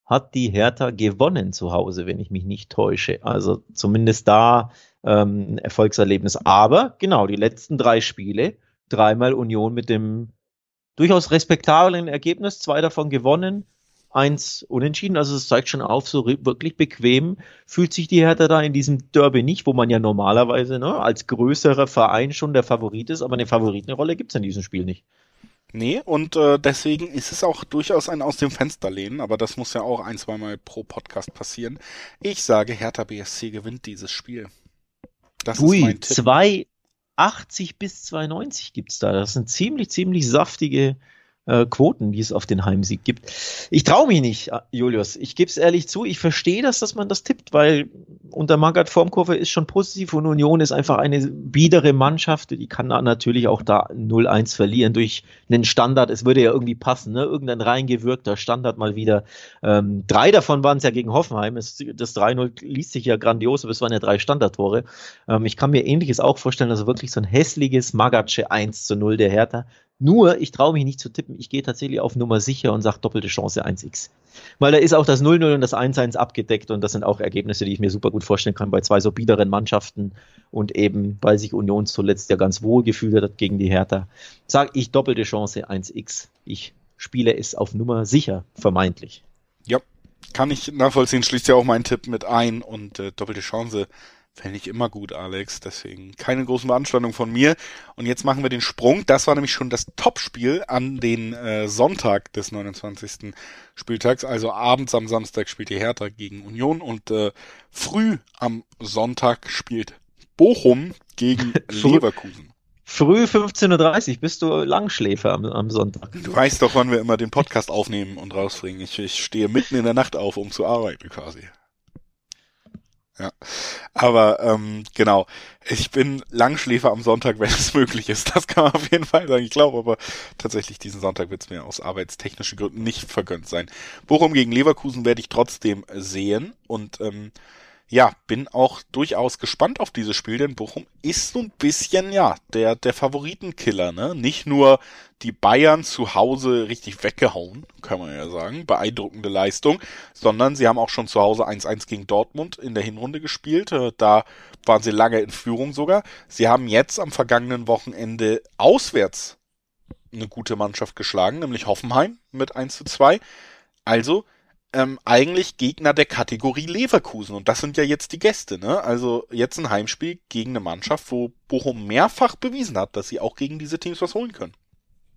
hat die Hertha gewonnen zu Hause, wenn ich mich nicht täusche. Also zumindest da ähm, Erfolgserlebnis. Aber genau, die letzten drei Spiele, dreimal Union mit dem durchaus respektablen Ergebnis, zwei davon gewonnen, eins unentschieden. Also es zeigt schon auf, so wirklich bequem fühlt sich die Hertha da in diesem Derby nicht, wo man ja normalerweise ne, als größerer Verein schon der Favorit ist, aber eine Favoritenrolle gibt's in diesem Spiel nicht. Nee, und äh, deswegen ist es auch durchaus ein aus dem Fenster lehnen, aber das muss ja auch ein, zweimal pro Podcast passieren. Ich sage, Hertha BSC gewinnt dieses Spiel. Das Ui, ist mein Tipp. 280 bis 290 gibt's da. Das sind ziemlich, ziemlich saftige äh, Quoten, die es auf den Heimsieg gibt. Ich traue mich nicht, äh, Julius. Ich gebe es ehrlich zu. Ich verstehe das, dass man das tippt, weil unter Magath Formkurve ist schon positiv und Union ist einfach eine biedere Mannschaft. Die kann natürlich auch da 0-1 verlieren durch einen Standard. Es würde ja irgendwie passen, ne? Irgendein reingewirkter Standard mal wieder. Ähm, drei davon waren es ja gegen Hoffenheim. Es, das 3-0 liest sich ja grandios, aber es waren ja drei Standardtore. Ähm, ich kann mir ähnliches auch vorstellen, also wirklich so ein hässliches Magatsche 1 zu 0 der Hertha. Nur, ich traue mich nicht zu tippen. Ich gehe tatsächlich auf Nummer sicher und sage doppelte Chance 1x. Weil da ist auch das 0-0 und das 1-1 abgedeckt und das sind auch Ergebnisse, die ich mir super gut vorstellen kann bei zwei so biederen Mannschaften und eben, weil sich Union zuletzt ja ganz wohl gefühlt hat gegen die Hertha, sage ich doppelte Chance 1x. Ich spiele es auf Nummer sicher, vermeintlich. Ja, kann ich nachvollziehen, schließt ja auch mein Tipp mit ein und äh, doppelte Chance Fände ich immer gut, Alex. Deswegen keine großen Veranstaltungen von mir. Und jetzt machen wir den Sprung. Das war nämlich schon das Topspiel an den äh, Sonntag des 29. Spieltags. Also abends am Samstag spielt die Hertha gegen Union und äh, früh am Sonntag spielt Bochum gegen Leverkusen. Früh 15.30 Uhr bist du Langschläfer am, am, Sonntag. Du weißt doch, wann wir immer den Podcast aufnehmen und rausbringen. Ich, ich stehe mitten in der Nacht auf, um zu arbeiten quasi. Ja, aber ähm, genau, ich bin Langschläfer am Sonntag, wenn es möglich ist. Das kann man auf jeden Fall sagen. Ich glaube aber tatsächlich, diesen Sonntag wird es mir aus arbeitstechnischen Gründen nicht vergönnt sein. Bochum gegen Leverkusen werde ich trotzdem sehen und ähm, ja, bin auch durchaus gespannt auf dieses Spiel, denn Bochum ist so ein bisschen, ja, der, der Favoritenkiller, ne? Nicht nur die Bayern zu Hause richtig weggehauen, kann man ja sagen, beeindruckende Leistung, sondern sie haben auch schon zu Hause 1-1 gegen Dortmund in der Hinrunde gespielt, äh, da waren sie lange in Führung sogar. Sie haben jetzt am vergangenen Wochenende auswärts eine gute Mannschaft geschlagen, nämlich Hoffenheim mit 1 zu 2. Also, ähm, eigentlich Gegner der Kategorie Leverkusen. Und das sind ja jetzt die Gäste, ne? Also jetzt ein Heimspiel gegen eine Mannschaft, wo Bochum mehrfach bewiesen hat, dass sie auch gegen diese Teams was holen können.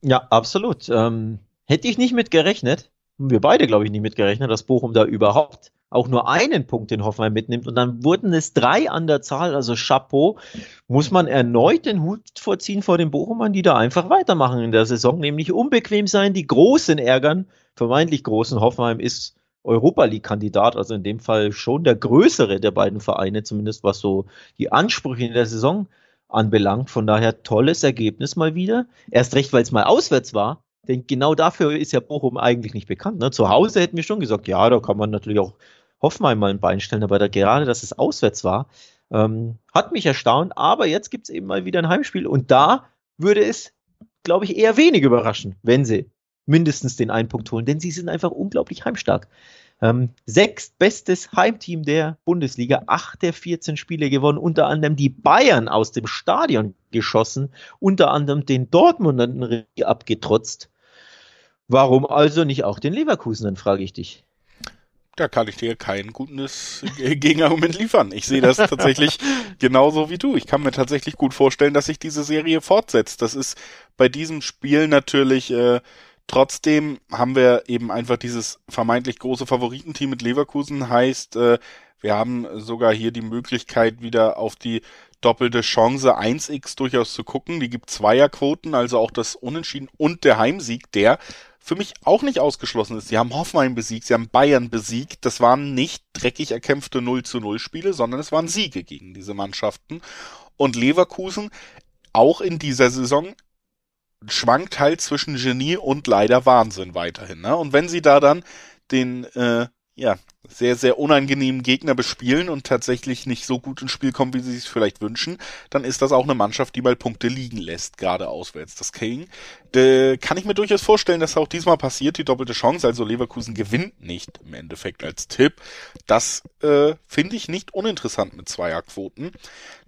Ja, absolut. Ähm, hätte ich nicht mit gerechnet, wir beide, glaube ich, nicht mit gerechnet, dass Bochum da überhaupt auch nur einen Punkt in Hoffenheim mitnimmt. Und dann wurden es drei an der Zahl, also Chapeau, muss man erneut den Hut vorziehen vor den Bochumern, die da einfach weitermachen in der Saison, nämlich unbequem sein, die Großen ärgern. Vermeintlich großen Hoffenheim ist Europa League-Kandidat, also in dem Fall schon der größere der beiden Vereine, zumindest was so die Ansprüche in der Saison anbelangt. Von daher tolles Ergebnis mal wieder. Erst recht, weil es mal auswärts war. Denn genau dafür ist ja Bochum eigentlich nicht bekannt. Ne? Zu Hause hätten wir schon gesagt, ja, da kann man natürlich auch Hoffenheim mal ein Bein stellen, aber da, gerade, dass es auswärts war, ähm, hat mich erstaunt. Aber jetzt gibt es eben mal wieder ein Heimspiel und da würde es, glaube ich, eher wenig überraschen, wenn sie mindestens den einen Punkt holen, denn sie sind einfach unglaublich heimstark. Ähm, sechstbestes Heimteam der Bundesliga, acht der 14 Spiele gewonnen, unter anderem die Bayern aus dem Stadion geschossen, unter anderem den Dortmundern abgetrotzt. Warum also nicht auch den Leverkusen, dann frage ich dich. Da kann ich dir kein gutes Gegenargument liefern. Ich sehe das tatsächlich genauso wie du. Ich kann mir tatsächlich gut vorstellen, dass sich diese Serie fortsetzt. Das ist bei diesem Spiel natürlich äh, Trotzdem haben wir eben einfach dieses vermeintlich große Favoritenteam mit Leverkusen. Heißt, äh, wir haben sogar hier die Möglichkeit, wieder auf die doppelte Chance 1x durchaus zu gucken. Die gibt Zweierquoten, also auch das Unentschieden und der Heimsieg, der für mich auch nicht ausgeschlossen ist. Sie haben Hoffenheim besiegt, sie haben Bayern besiegt. Das waren nicht dreckig erkämpfte 0 zu 0 Spiele, sondern es waren Siege gegen diese Mannschaften. Und Leverkusen auch in dieser Saison schwankt halt zwischen Genie und leider Wahnsinn weiterhin. Ne? Und wenn sie da dann den äh, ja sehr sehr unangenehmen Gegner bespielen und tatsächlich nicht so gut ins Spiel kommen, wie sie es vielleicht wünschen, dann ist das auch eine Mannschaft, die mal Punkte liegen lässt, gerade auswärts. Das King äh, kann ich mir durchaus vorstellen, dass auch diesmal passiert, die doppelte Chance. Also Leverkusen gewinnt nicht im Endeffekt als Tipp. Das äh, finde ich nicht uninteressant mit Zweierquoten.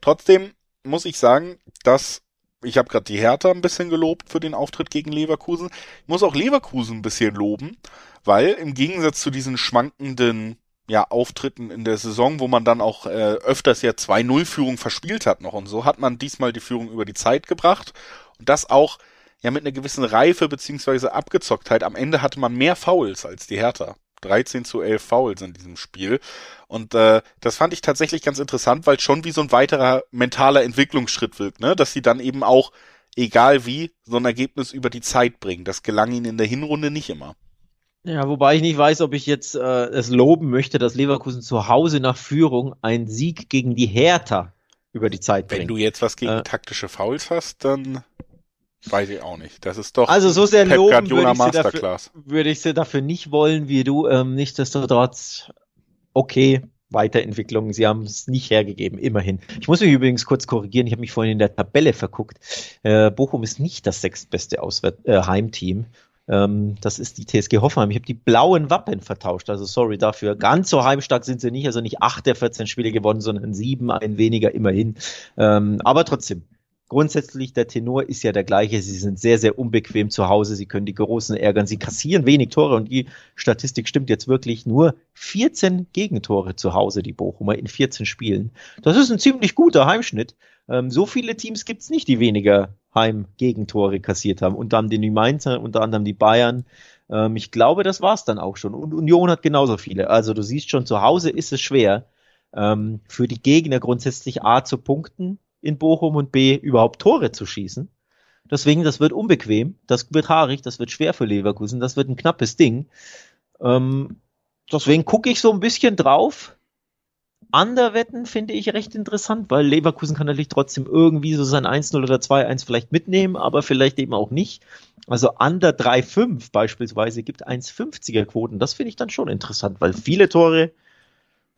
Trotzdem muss ich sagen, dass ich habe gerade die Hertha ein bisschen gelobt für den Auftritt gegen Leverkusen. Ich muss auch Leverkusen ein bisschen loben, weil im Gegensatz zu diesen schwankenden ja, Auftritten in der Saison, wo man dann auch äh, öfters ja 2-0-Führung verspielt hat noch und so, hat man diesmal die Führung über die Zeit gebracht und das auch ja mit einer gewissen Reife beziehungsweise Abgezocktheit. Am Ende hatte man mehr Fouls als die Hertha. 13 zu 11 Fouls in diesem Spiel. Und äh, das fand ich tatsächlich ganz interessant, weil schon wie so ein weiterer mentaler Entwicklungsschritt wirkt, ne? Dass sie dann eben auch, egal wie, so ein Ergebnis über die Zeit bringen. Das gelang ihnen in der Hinrunde nicht immer. Ja, wobei ich nicht weiß, ob ich jetzt äh, es loben möchte, dass Leverkusen zu Hause nach Führung einen Sieg gegen die Hertha über die Zeit bringt. Wenn du jetzt was gegen äh, taktische Fouls hast, dann weiß ich auch nicht. Das ist doch also so sehr Pep loben würde ich, Masterclass. Dafür, würde ich sie dafür nicht wollen, wie du. Ähm, nichtsdestotrotz, okay, Weiterentwicklung. Sie haben es nicht hergegeben, immerhin. Ich muss mich übrigens kurz korrigieren. Ich habe mich vorhin in der Tabelle verguckt. Äh, Bochum ist nicht das sechstbeste Auswärt äh, Heimteam. Ähm, das ist die TSG Hoffenheim. Ich habe die blauen Wappen vertauscht, also sorry dafür. Ganz so heimstark sind sie nicht, also nicht acht der 14 Spiele gewonnen, sondern sieben, ein weniger immerhin. Ähm, aber trotzdem, grundsätzlich der Tenor ist ja der gleiche. Sie sind sehr, sehr unbequem zu Hause. Sie können die Großen ärgern. Sie kassieren wenig Tore und die Statistik stimmt jetzt wirklich nur 14 Gegentore zu Hause, die Bochumer in 14 Spielen. Das ist ein ziemlich guter Heimschnitt. Ähm, so viele Teams gibt's nicht, die weniger Heim-Gegentore kassiert haben. Unter anderem die Mainzer, unter anderem die Bayern. Ähm, ich glaube, das war's dann auch schon. Und Union hat genauso viele. Also du siehst schon, zu Hause ist es schwer, ähm, für die Gegner grundsätzlich A zu punkten in Bochum und B überhaupt Tore zu schießen. Deswegen, das wird unbequem, das wird haarig, das wird schwer für Leverkusen, das wird ein knappes Ding. Ähm, deswegen gucke ich so ein bisschen drauf. Underwetten finde ich recht interessant, weil Leverkusen kann natürlich trotzdem irgendwie so sein 1-0 oder 2-1 vielleicht mitnehmen, aber vielleicht eben auch nicht. Also Under 3-5 beispielsweise gibt 1,50er Quoten. Das finde ich dann schon interessant, weil viele Tore,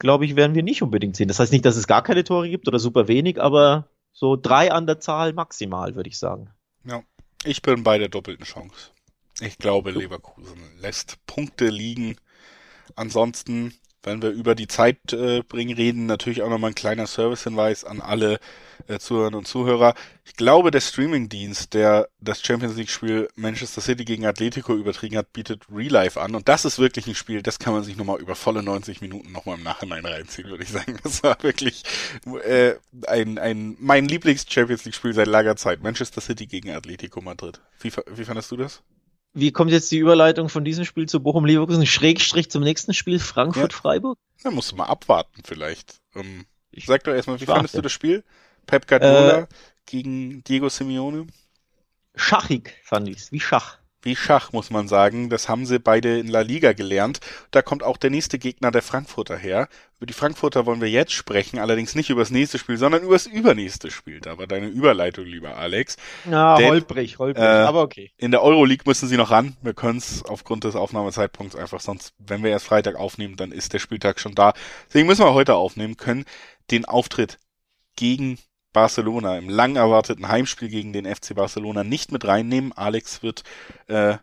glaube ich, werden wir nicht unbedingt sehen. Das heißt nicht, dass es gar keine Tore gibt oder super wenig, aber so drei an der Zahl maximal, würde ich sagen. Ja, ich bin bei der doppelten Chance. Ich glaube, Leverkusen lässt Punkte liegen. Ansonsten wenn wir über die Zeit äh, bringen reden, natürlich auch nochmal ein kleiner Servicehinweis an alle äh, Zuhörerinnen und Zuhörer. Ich glaube, der Streamingdienst, der das Champions League-Spiel Manchester City gegen Atletico übertrieben hat, bietet Relive an. Und das ist wirklich ein Spiel, das kann man sich nochmal über volle 90 Minuten nochmal im Nachhinein reinziehen, würde ich sagen. Das war wirklich äh, ein, ein mein Lieblings-Champions League-Spiel seit langer Zeit. Manchester City gegen Atletico Madrid. Wie, wie fandest du das? Wie kommt jetzt die Überleitung von diesem Spiel zu Bochum-Leverkusen? Schrägstrich zum nächsten Spiel Frankfurt-Freiburg? Ja, da musst du mal abwarten vielleicht. Ähm, ich sag doch erstmal, wie warte. fandest du das Spiel? Pep Guardiola äh, gegen Diego Simeone? Schachig fand ich's, wie Schach wie Schach, muss man sagen. Das haben sie beide in La Liga gelernt. Da kommt auch der nächste Gegner der Frankfurter her. Über die Frankfurter wollen wir jetzt sprechen, allerdings nicht über das nächste Spiel, sondern über das übernächste Spiel. Da war deine Überleitung, lieber Alex. Ja, Denn, holprig, holprig, äh, aber okay. In der Euroleague müssen sie noch ran. Wir können es aufgrund des Aufnahmezeitpunkts einfach sonst, wenn wir erst Freitag aufnehmen, dann ist der Spieltag schon da. Deswegen müssen wir heute aufnehmen können. Den Auftritt gegen Barcelona im lang erwarteten Heimspiel gegen den FC Barcelona nicht mit reinnehmen. Alex wird äh,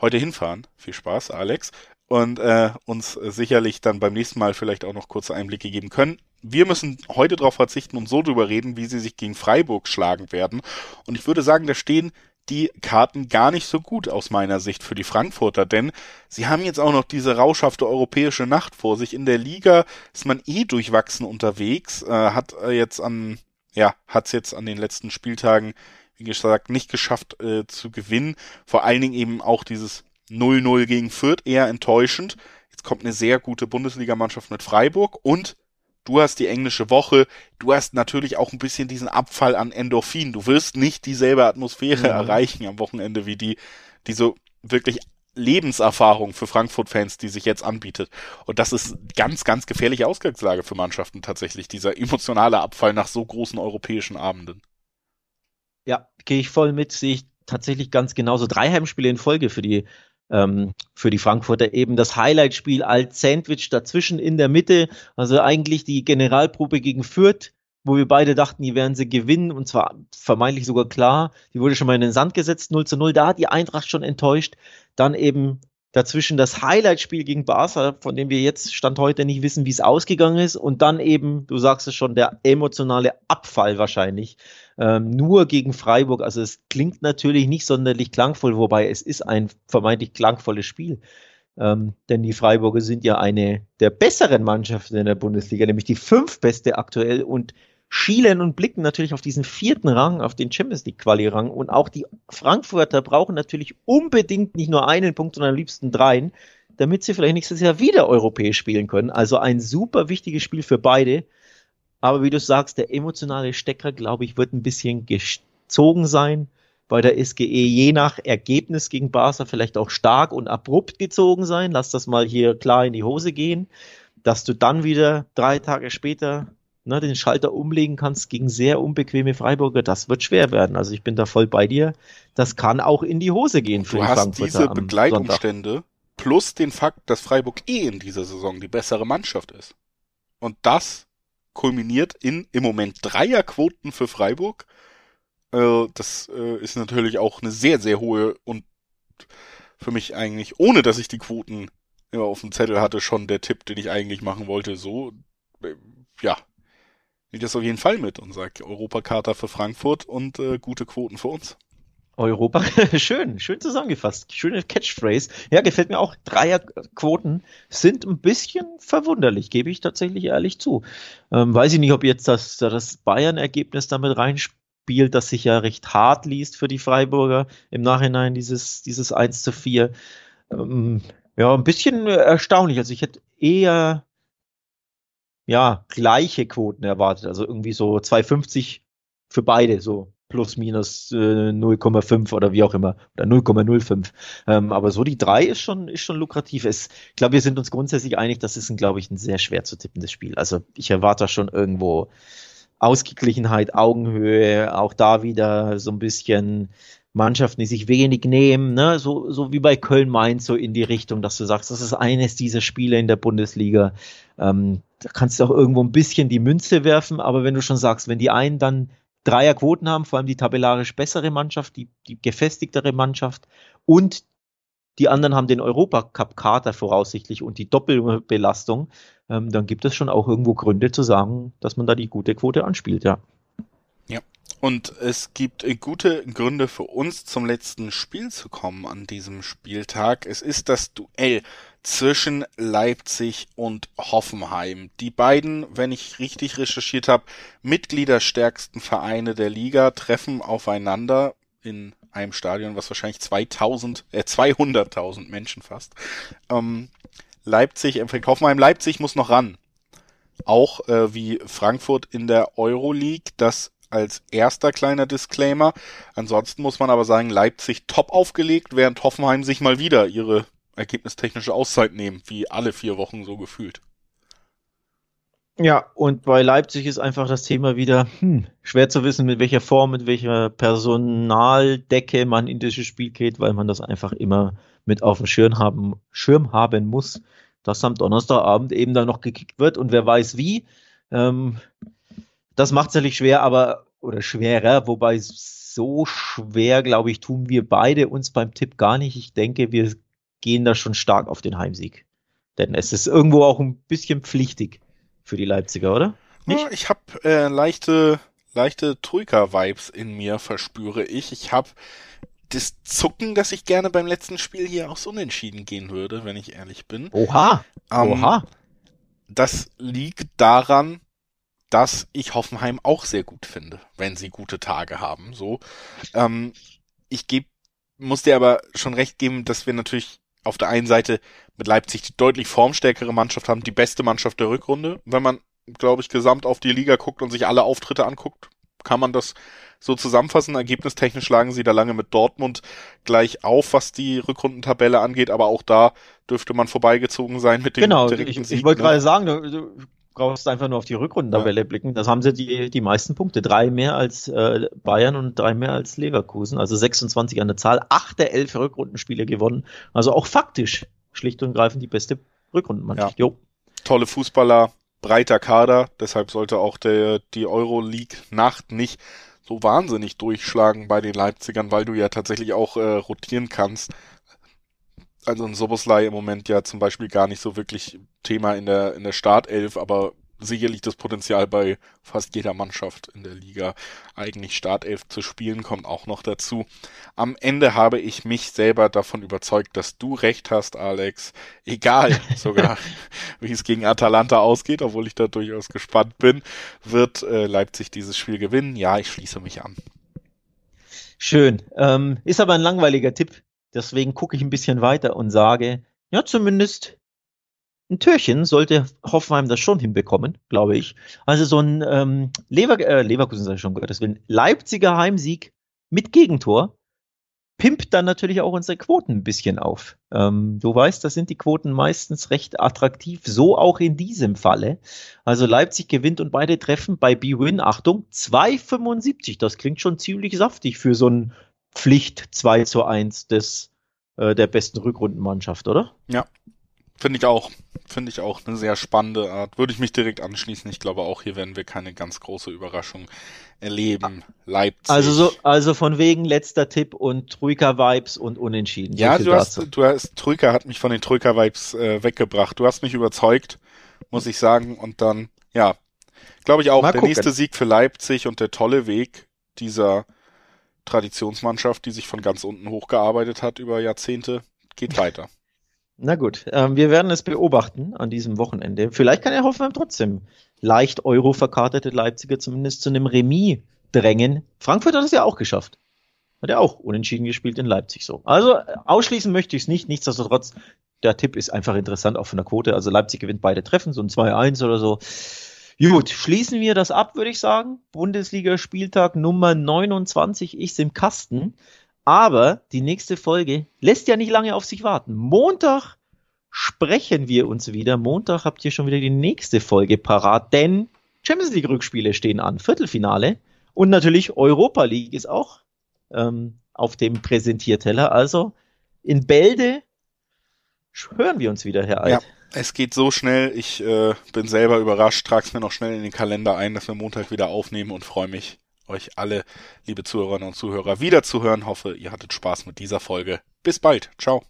heute hinfahren. Viel Spaß, Alex. Und äh, uns sicherlich dann beim nächsten Mal vielleicht auch noch kurze Einblicke geben können. Wir müssen heute darauf verzichten und so drüber reden, wie sie sich gegen Freiburg schlagen werden. Und ich würde sagen, da stehen die Karten gar nicht so gut aus meiner Sicht für die Frankfurter, denn sie haben jetzt auch noch diese rauschhafte europäische Nacht vor sich. In der Liga ist man eh durchwachsen unterwegs, äh, hat äh, jetzt an ja, hat es jetzt an den letzten Spieltagen, wie gesagt, nicht geschafft äh, zu gewinnen. Vor allen Dingen eben auch dieses 0-0 gegen Fürth eher enttäuschend. Jetzt kommt eine sehr gute Bundesligamannschaft mit Freiburg und du hast die englische Woche, du hast natürlich auch ein bisschen diesen Abfall an Endorphin. Du wirst nicht dieselbe Atmosphäre mhm. erreichen am Wochenende wie die, die so wirklich Lebenserfahrung für Frankfurt-Fans, die sich jetzt anbietet. Und das ist ganz, ganz gefährliche Ausgangslage für Mannschaften tatsächlich, dieser emotionale Abfall nach so großen europäischen Abenden. Ja, gehe ich voll mit, sehe ich tatsächlich ganz genauso. Drei Heimspiele in Folge für die, ähm, für die Frankfurter. Eben das Highlight-Spiel als Sandwich dazwischen in der Mitte. Also eigentlich die Generalprobe gegen Fürth wo wir beide dachten, die werden sie gewinnen und zwar vermeintlich sogar klar. Die wurde schon mal in den Sand gesetzt, 0 zu 0. Da hat die Eintracht schon enttäuscht. Dann eben dazwischen das Highlight-Spiel gegen Barca, von dem wir jetzt Stand heute nicht wissen, wie es ausgegangen ist, und dann eben, du sagst es schon, der emotionale Abfall wahrscheinlich, ähm, nur gegen Freiburg. Also es klingt natürlich nicht sonderlich klangvoll, wobei es ist ein vermeintlich klangvolles Spiel. Ähm, denn die Freiburger sind ja eine der besseren Mannschaften in der Bundesliga, nämlich die fünf beste aktuell und schielen und blicken natürlich auf diesen vierten Rang, auf den Champions League Quali-Rang. Und auch die Frankfurter brauchen natürlich unbedingt nicht nur einen Punkt, sondern am liebsten dreien, damit sie vielleicht nächstes Jahr wieder europäisch spielen können. Also ein super wichtiges Spiel für beide. Aber wie du sagst, der emotionale Stecker, glaube ich, wird ein bisschen gezogen sein bei der SGE, je nach Ergebnis gegen Barca vielleicht auch stark und abrupt gezogen sein. Lass das mal hier klar in die Hose gehen, dass du dann wieder drei Tage später ne, den Schalter umlegen kannst gegen sehr unbequeme Freiburger, das wird schwer werden. Also ich bin da voll bei dir. Das kann auch in die Hose gehen für du die hast diese Begleitumstände Sonntag. plus den Fakt, dass Freiburg eh in dieser Saison die bessere Mannschaft ist. Und das kulminiert in im Moment Dreierquoten für Freiburg. Äh, das äh, ist natürlich auch eine sehr, sehr hohe und für mich eigentlich, ohne dass ich die Quoten immer auf dem Zettel hatte, schon der Tipp, den ich eigentlich machen wollte. So, äh, ja, nehme das auf jeden Fall mit und sage Europakater für Frankfurt und äh, gute Quoten für uns. Europa, schön, schön zusammengefasst. Schöne Catchphrase. Ja, gefällt mir auch. Dreierquoten sind ein bisschen verwunderlich, gebe ich tatsächlich ehrlich zu. Ähm, weiß ich nicht, ob jetzt das, das Bayern-Ergebnis damit reinspielt, das sich ja recht hart liest für die Freiburger im Nachhinein, dieses, dieses 1 zu 4. Ähm, ja, ein bisschen erstaunlich. Also ich hätte eher ja, gleiche Quoten erwartet. Also irgendwie so 2,50 für beide, so plus minus äh, 0,5 oder wie auch immer, oder 0,05. Ähm, aber so die drei ist schon, ist schon lukrativ. Es, ich glaube, wir sind uns grundsätzlich einig, das ist, ein, glaube ich, ein sehr schwer zu tippendes Spiel. Also ich erwarte schon irgendwo Ausgeglichenheit, Augenhöhe, auch da wieder so ein bisschen Mannschaften, die sich wenig nehmen, ne? so, so wie bei Köln-Mainz, so in die Richtung, dass du sagst, das ist eines dieser Spiele in der Bundesliga. Ähm, da kannst du auch irgendwo ein bisschen die Münze werfen, aber wenn du schon sagst, wenn die einen dann Dreierquoten haben, vor allem die tabellarisch bessere Mannschaft, die, die gefestigtere Mannschaft und die anderen haben den Europacup-Kater voraussichtlich und die Doppelbelastung, ähm, dann gibt es schon auch irgendwo Gründe zu sagen, dass man da die gute Quote anspielt, ja. Und es gibt äh, gute Gründe für uns zum letzten Spiel zu kommen an diesem Spieltag. Es ist das Duell zwischen Leipzig und Hoffenheim. Die beiden, wenn ich richtig recherchiert habe, Mitgliederstärksten Vereine der Liga treffen aufeinander in einem Stadion, was wahrscheinlich 2000, äh, 200.000 Menschen fast. Ähm, Leipzig empfängt Hoffenheim. Leipzig muss noch ran. Auch äh, wie Frankfurt in der Euroleague. Das als erster kleiner Disclaimer. Ansonsten muss man aber sagen, Leipzig top aufgelegt, während Hoffenheim sich mal wieder ihre ergebnistechnische Auszeit nehmen, wie alle vier Wochen so gefühlt. Ja, und bei Leipzig ist einfach das Thema wieder hm, schwer zu wissen, mit welcher Form, mit welcher Personaldecke man in dieses Spiel geht, weil man das einfach immer mit auf dem Schirm haben, Schirm haben muss, dass am Donnerstagabend eben dann noch gekickt wird und wer weiß wie. Ähm, das macht es natürlich schwer, aber oder schwerer, wobei so schwer, glaube ich, tun wir beide uns beim Tipp gar nicht. Ich denke, wir gehen da schon stark auf den Heimsieg. Denn es ist irgendwo auch ein bisschen pflichtig für die Leipziger, oder? Nicht? Ja, ich habe äh, leichte, leichte Troika-Vibes in mir, verspüre ich. Ich habe das Zucken, dass ich gerne beim letzten Spiel hier aufs Unentschieden gehen würde, wenn ich ehrlich bin. Oha! Ähm, Oha! Das liegt daran, dass ich Hoffenheim auch sehr gut finde, wenn sie gute Tage haben. So, ähm, ich geb, muss dir aber schon recht geben, dass wir natürlich auf der einen Seite mit Leipzig die deutlich formstärkere Mannschaft haben, die beste Mannschaft der Rückrunde. Wenn man, glaube ich, gesamt auf die Liga guckt und sich alle Auftritte anguckt, kann man das so zusammenfassen. Ergebnistechnisch lagen sie da lange mit Dortmund gleich auf, was die Rückrundentabelle angeht, aber auch da dürfte man vorbeigezogen sein mit dem genau, direkten ich, Sieg. Ich wollte ne? gerade sagen, brauchst einfach nur auf die Rückrundentabelle ja. blicken. Das haben sie die, die meisten Punkte. Drei mehr als äh, Bayern und drei mehr als Leverkusen. Also 26 an der Zahl. Acht der elf Rückrundenspiele gewonnen. Also auch faktisch schlicht und greifend die beste Rückrundenmannschaft. Ja. Jo. Tolle Fußballer, breiter Kader. Deshalb sollte auch der, die Euroleague-Nacht nicht so wahnsinnig durchschlagen bei den Leipzigern, weil du ja tatsächlich auch äh, rotieren kannst. Also ein Soboslai im Moment ja zum Beispiel gar nicht so wirklich Thema in der, in der Startelf, aber sicherlich das Potenzial bei fast jeder Mannschaft in der Liga eigentlich Startelf zu spielen, kommt auch noch dazu. Am Ende habe ich mich selber davon überzeugt, dass du recht hast, Alex. Egal sogar, wie es gegen Atalanta ausgeht, obwohl ich da durchaus gespannt bin, wird äh, Leipzig dieses Spiel gewinnen. Ja, ich schließe mich an. Schön. Ähm, ist aber ein langweiliger Tipp. Deswegen gucke ich ein bisschen weiter und sage, ja, zumindest ein Türchen sollte Hoffenheim das schon hinbekommen, glaube ich. Also so ein ähm, Lever äh, Leverkusen sei schon gehört, das will ein Leipziger Heimsieg mit Gegentor pimpt dann natürlich auch unsere Quoten ein bisschen auf. Ähm, du weißt, da sind die Quoten meistens recht attraktiv, so auch in diesem Falle. Also Leipzig gewinnt und beide treffen bei B-Win, Achtung, 2,75. Das klingt schon ziemlich saftig für so ein Pflicht 2 zu 1 des, äh, der besten Rückrundenmannschaft, oder? Ja, Finde ich auch. Finde ich auch eine sehr spannende Art. Würde ich mich direkt anschließen. Ich glaube auch hier werden wir keine ganz große Überraschung erleben. Leipzig. Also so, also von wegen letzter Tipp und Troika-Vibes und Unentschieden. Ja, du hast, du hast, Troika hat mich von den Troika-Vibes äh, weggebracht. Du hast mich überzeugt, muss ich sagen. Und dann, ja, glaube ich auch, Mal der gucken. nächste Sieg für Leipzig und der tolle Weg dieser Traditionsmannschaft, die sich von ganz unten hochgearbeitet hat über Jahrzehnte, geht weiter. Na gut, ähm, wir werden es beobachten an diesem Wochenende. Vielleicht kann er Hoffenheim trotzdem leicht Euro verkartete Leipziger zumindest zu einem Remis drängen. Frankfurt hat es ja auch geschafft. Hat er auch unentschieden gespielt in Leipzig so. Also ausschließen möchte ich es nicht. Nichtsdestotrotz, der Tipp ist einfach interessant, auch von der Quote. Also Leipzig gewinnt beide Treffen, so ein 2-1 oder so. Gut, schließen wir das ab, würde ich sagen. Bundesliga-Spieltag Nummer 29 ist im Kasten. Aber die nächste Folge lässt ja nicht lange auf sich warten. Montag sprechen wir uns wieder. Montag habt ihr schon wieder die nächste Folge parat, denn Champions League Rückspiele stehen an, Viertelfinale und natürlich Europa League ist auch ähm, auf dem Präsentierteller. Also in Bälde hören wir uns wieder, Herr Alt. Ja, es geht so schnell. Ich äh, bin selber überrascht, trage es mir noch schnell in den Kalender ein, dass wir Montag wieder aufnehmen und freue mich euch alle, liebe Zuhörerinnen und Zuhörer, wieder zu hören. Hoffe, ihr hattet Spaß mit dieser Folge. Bis bald. Ciao.